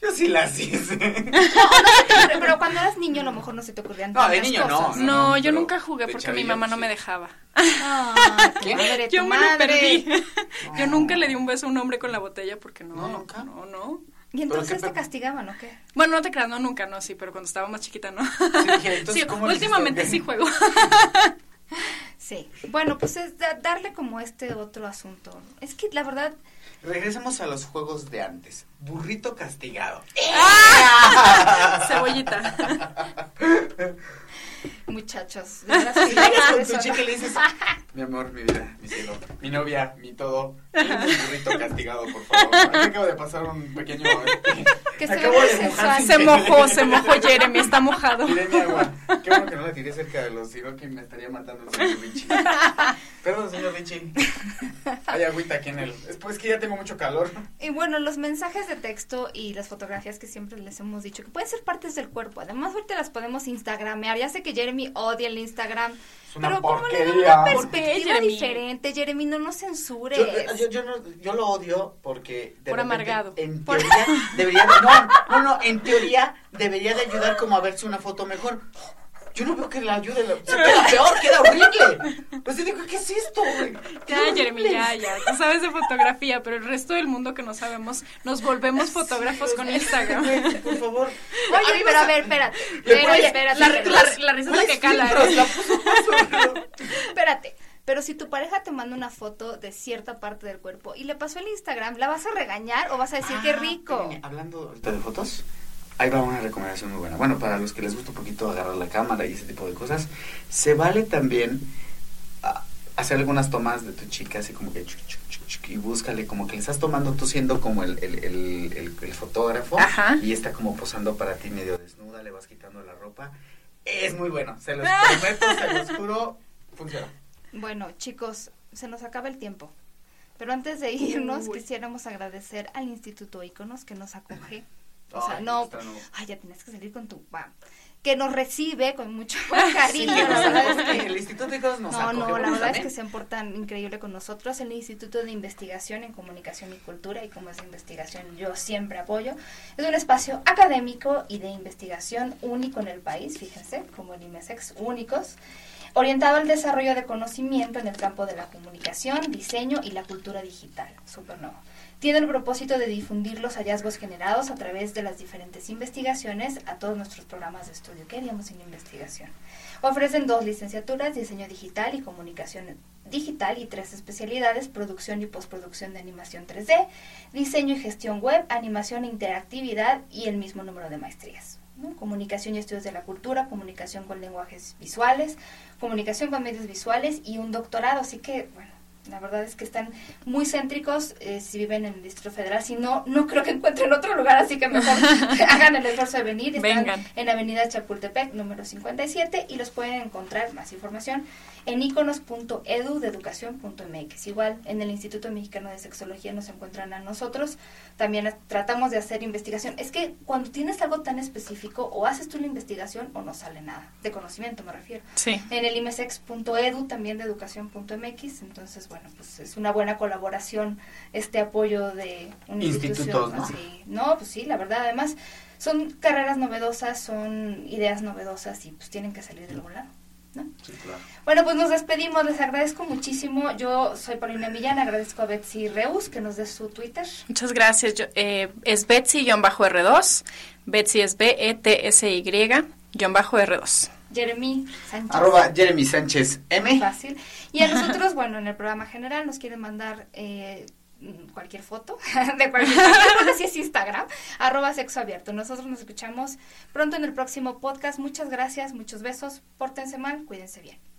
Yo sí las hice. pero, pero cuando eras niño a lo mejor no se te ocurrían No, de tantas niño no, cosas. No, no, yo pero nunca jugué de porque mi chavillo, mamá no sí. me dejaba. Tu ¿Quién? madre, tu Yo me lo madre. perdí. Yo nunca le di un beso a un hombre con la botella porque no. ¿No, nunca? No, no. Y entonces qué te pe- castigaban, ¿o qué? Bueno, no te creas, no, nunca, no, sí, pero cuando estaba más chiquita, no. Sí, dije, entonces, Sí, ¿cómo le últimamente sí juego. Sí. Bueno, pues es da- darle como este otro asunto. Es que la verdad, Regresemos a los juegos de antes. Burrito castigado. Cebollita. muchachos, con tu chica le dices, mi amor, mi vida, mi cielo, mi novia, mi todo, un burrito castigado, por favor. Aquí acabo de pasar un pequeño... Que se de mojar mojó, se mojó Jeremy, está mojado. Tiré mi agua. Qué bueno que no la tiré cerca de los sino que me estaría matando el señor. Perdón, señor Vinci. Hay agüita aquí en el... Es pues que ya tengo mucho calor. Y bueno, los mensajes de texto y las fotografías que siempre les hemos dicho que pueden ser partes del cuerpo. Además, ahorita las podemos instagramear. Ya sé que Jeremy odia el Instagram. Es una pero como le da porquería. una ¿Por qué, perspectiva Jeremy? diferente, Jeremy, no nos censures. Yo, yo, yo, no- yo lo odio porque de Por repente, amargado. En Por- teoría debería de, no, no, no, en teoría debería de ayudar como a verse una foto mejor. Yo no veo que la ayude, la- se queda peor, queda horrible. Pues yo digo, ¿qué es esto, güey? Ya, Jeremy, ya, ya. Tú sabes de fotografía, pero el resto del mundo que no sabemos, nos volvemos fotógrafos con Instagram. Güey, Por favor. Oye, mí pero a ver, espérate. Pero, espérate, la- la- la risa es la que cala, filtros, ¿eh? Espérate. Pero si tu pareja te manda una foto de cierta parte del cuerpo y le pasó el Instagram, ¿la vas a regañar o vas a decir qué Ah, rico? espérame, Hablando ahorita de fotos, ahí va una recomendación muy buena. Bueno, para los que les gusta un poquito agarrar la cámara y ese tipo de cosas, se vale también ah, hacer algunas tomas de tu chica, así como que chuc, chuc, chuc, chuc, y búscale como que le estás tomando tú siendo como el, el, el, el- el fotógrafo Ajá. y está como posando para ti medio desnuda, le vas quitando la ropa. Es muy bueno, se los prometo, se los juro, funciona. Bueno, chicos, se nos acaba el tiempo. Pero antes de irnos, Uy. quisiéramos agradecer al Instituto Iconos que nos acoge. O sea, no, ay, ya tienes que salir con tu, va, que nos recibe con mucho Sí, cariño. que la nos verdad es acoge, que- el Instituto de nos no, no, la verdad es también. que se portan increíble con nosotros. El Instituto de Investigación en Comunicación y Cultura, y como es investigación, yo siempre apoyo. Es un espacio académico y de investigación único en el país, fíjense, como el IMESEX, únicos, orientado al desarrollo de conocimiento en el campo de la comunicación, diseño y la cultura digital. Súper nuevo. Tiene el propósito de difundir los hallazgos generados a través de las diferentes investigaciones a todos nuestros programas de estudio. ¿Qué haríamos sin investigación? Ofrecen dos licenciaturas, diseño digital y comunicación digital y tres especialidades, producción y postproducción de animación 3D, diseño y gestión web, animación e interactividad y el mismo número de maestrías. Comunicación y estudios de la cultura, comunicación con lenguajes visuales, comunicación con medios visuales y un doctorado. Así que, bueno, la verdad es que están muy céntricos eh, si viven en el Distrito Federal. Si no, no creo que encuentren otro lugar, así que mejor hagan el esfuerzo de venir. Están Vengan. en Avenida Chapultepec, número 57, y los pueden encontrar más información en iconos.edu de educación.mx. Igual en el Instituto Mexicano de Sexología nos encuentran a nosotros. También tratamos de hacer investigación. Es que cuando tienes algo tan específico, o haces tú la investigación o no sale nada. De conocimiento me refiero. Sí. En el imesex.edu, también de educación.mx. Entonces, bueno, pues es una buena colaboración este apoyo de una Institutos, institución. ¿no? No, pues sí, la verdad, además son carreras novedosas, son ideas novedosas y pues tienen que salir de algún lado. ¿no? Sí, claro. Bueno, pues nos despedimos, les agradezco muchísimo. Yo soy Paulina Millán, agradezco a Betsy Reus que nos dé su Twitter. Muchas gracias. Yo, eh, es Betsy-R2. Betsy es B-E-T-S-Y-R2. Jeremy Sánchez. Arroba Jeremy Sánchez M. Fácil. Y a nosotros, bueno, en el programa general nos quieren mandar eh, cualquier foto de cualquier no sé si es Instagram, arroba sexo abierto. Nosotros nos escuchamos pronto en el próximo podcast. Muchas gracias, muchos besos, pórtense mal, cuídense bien.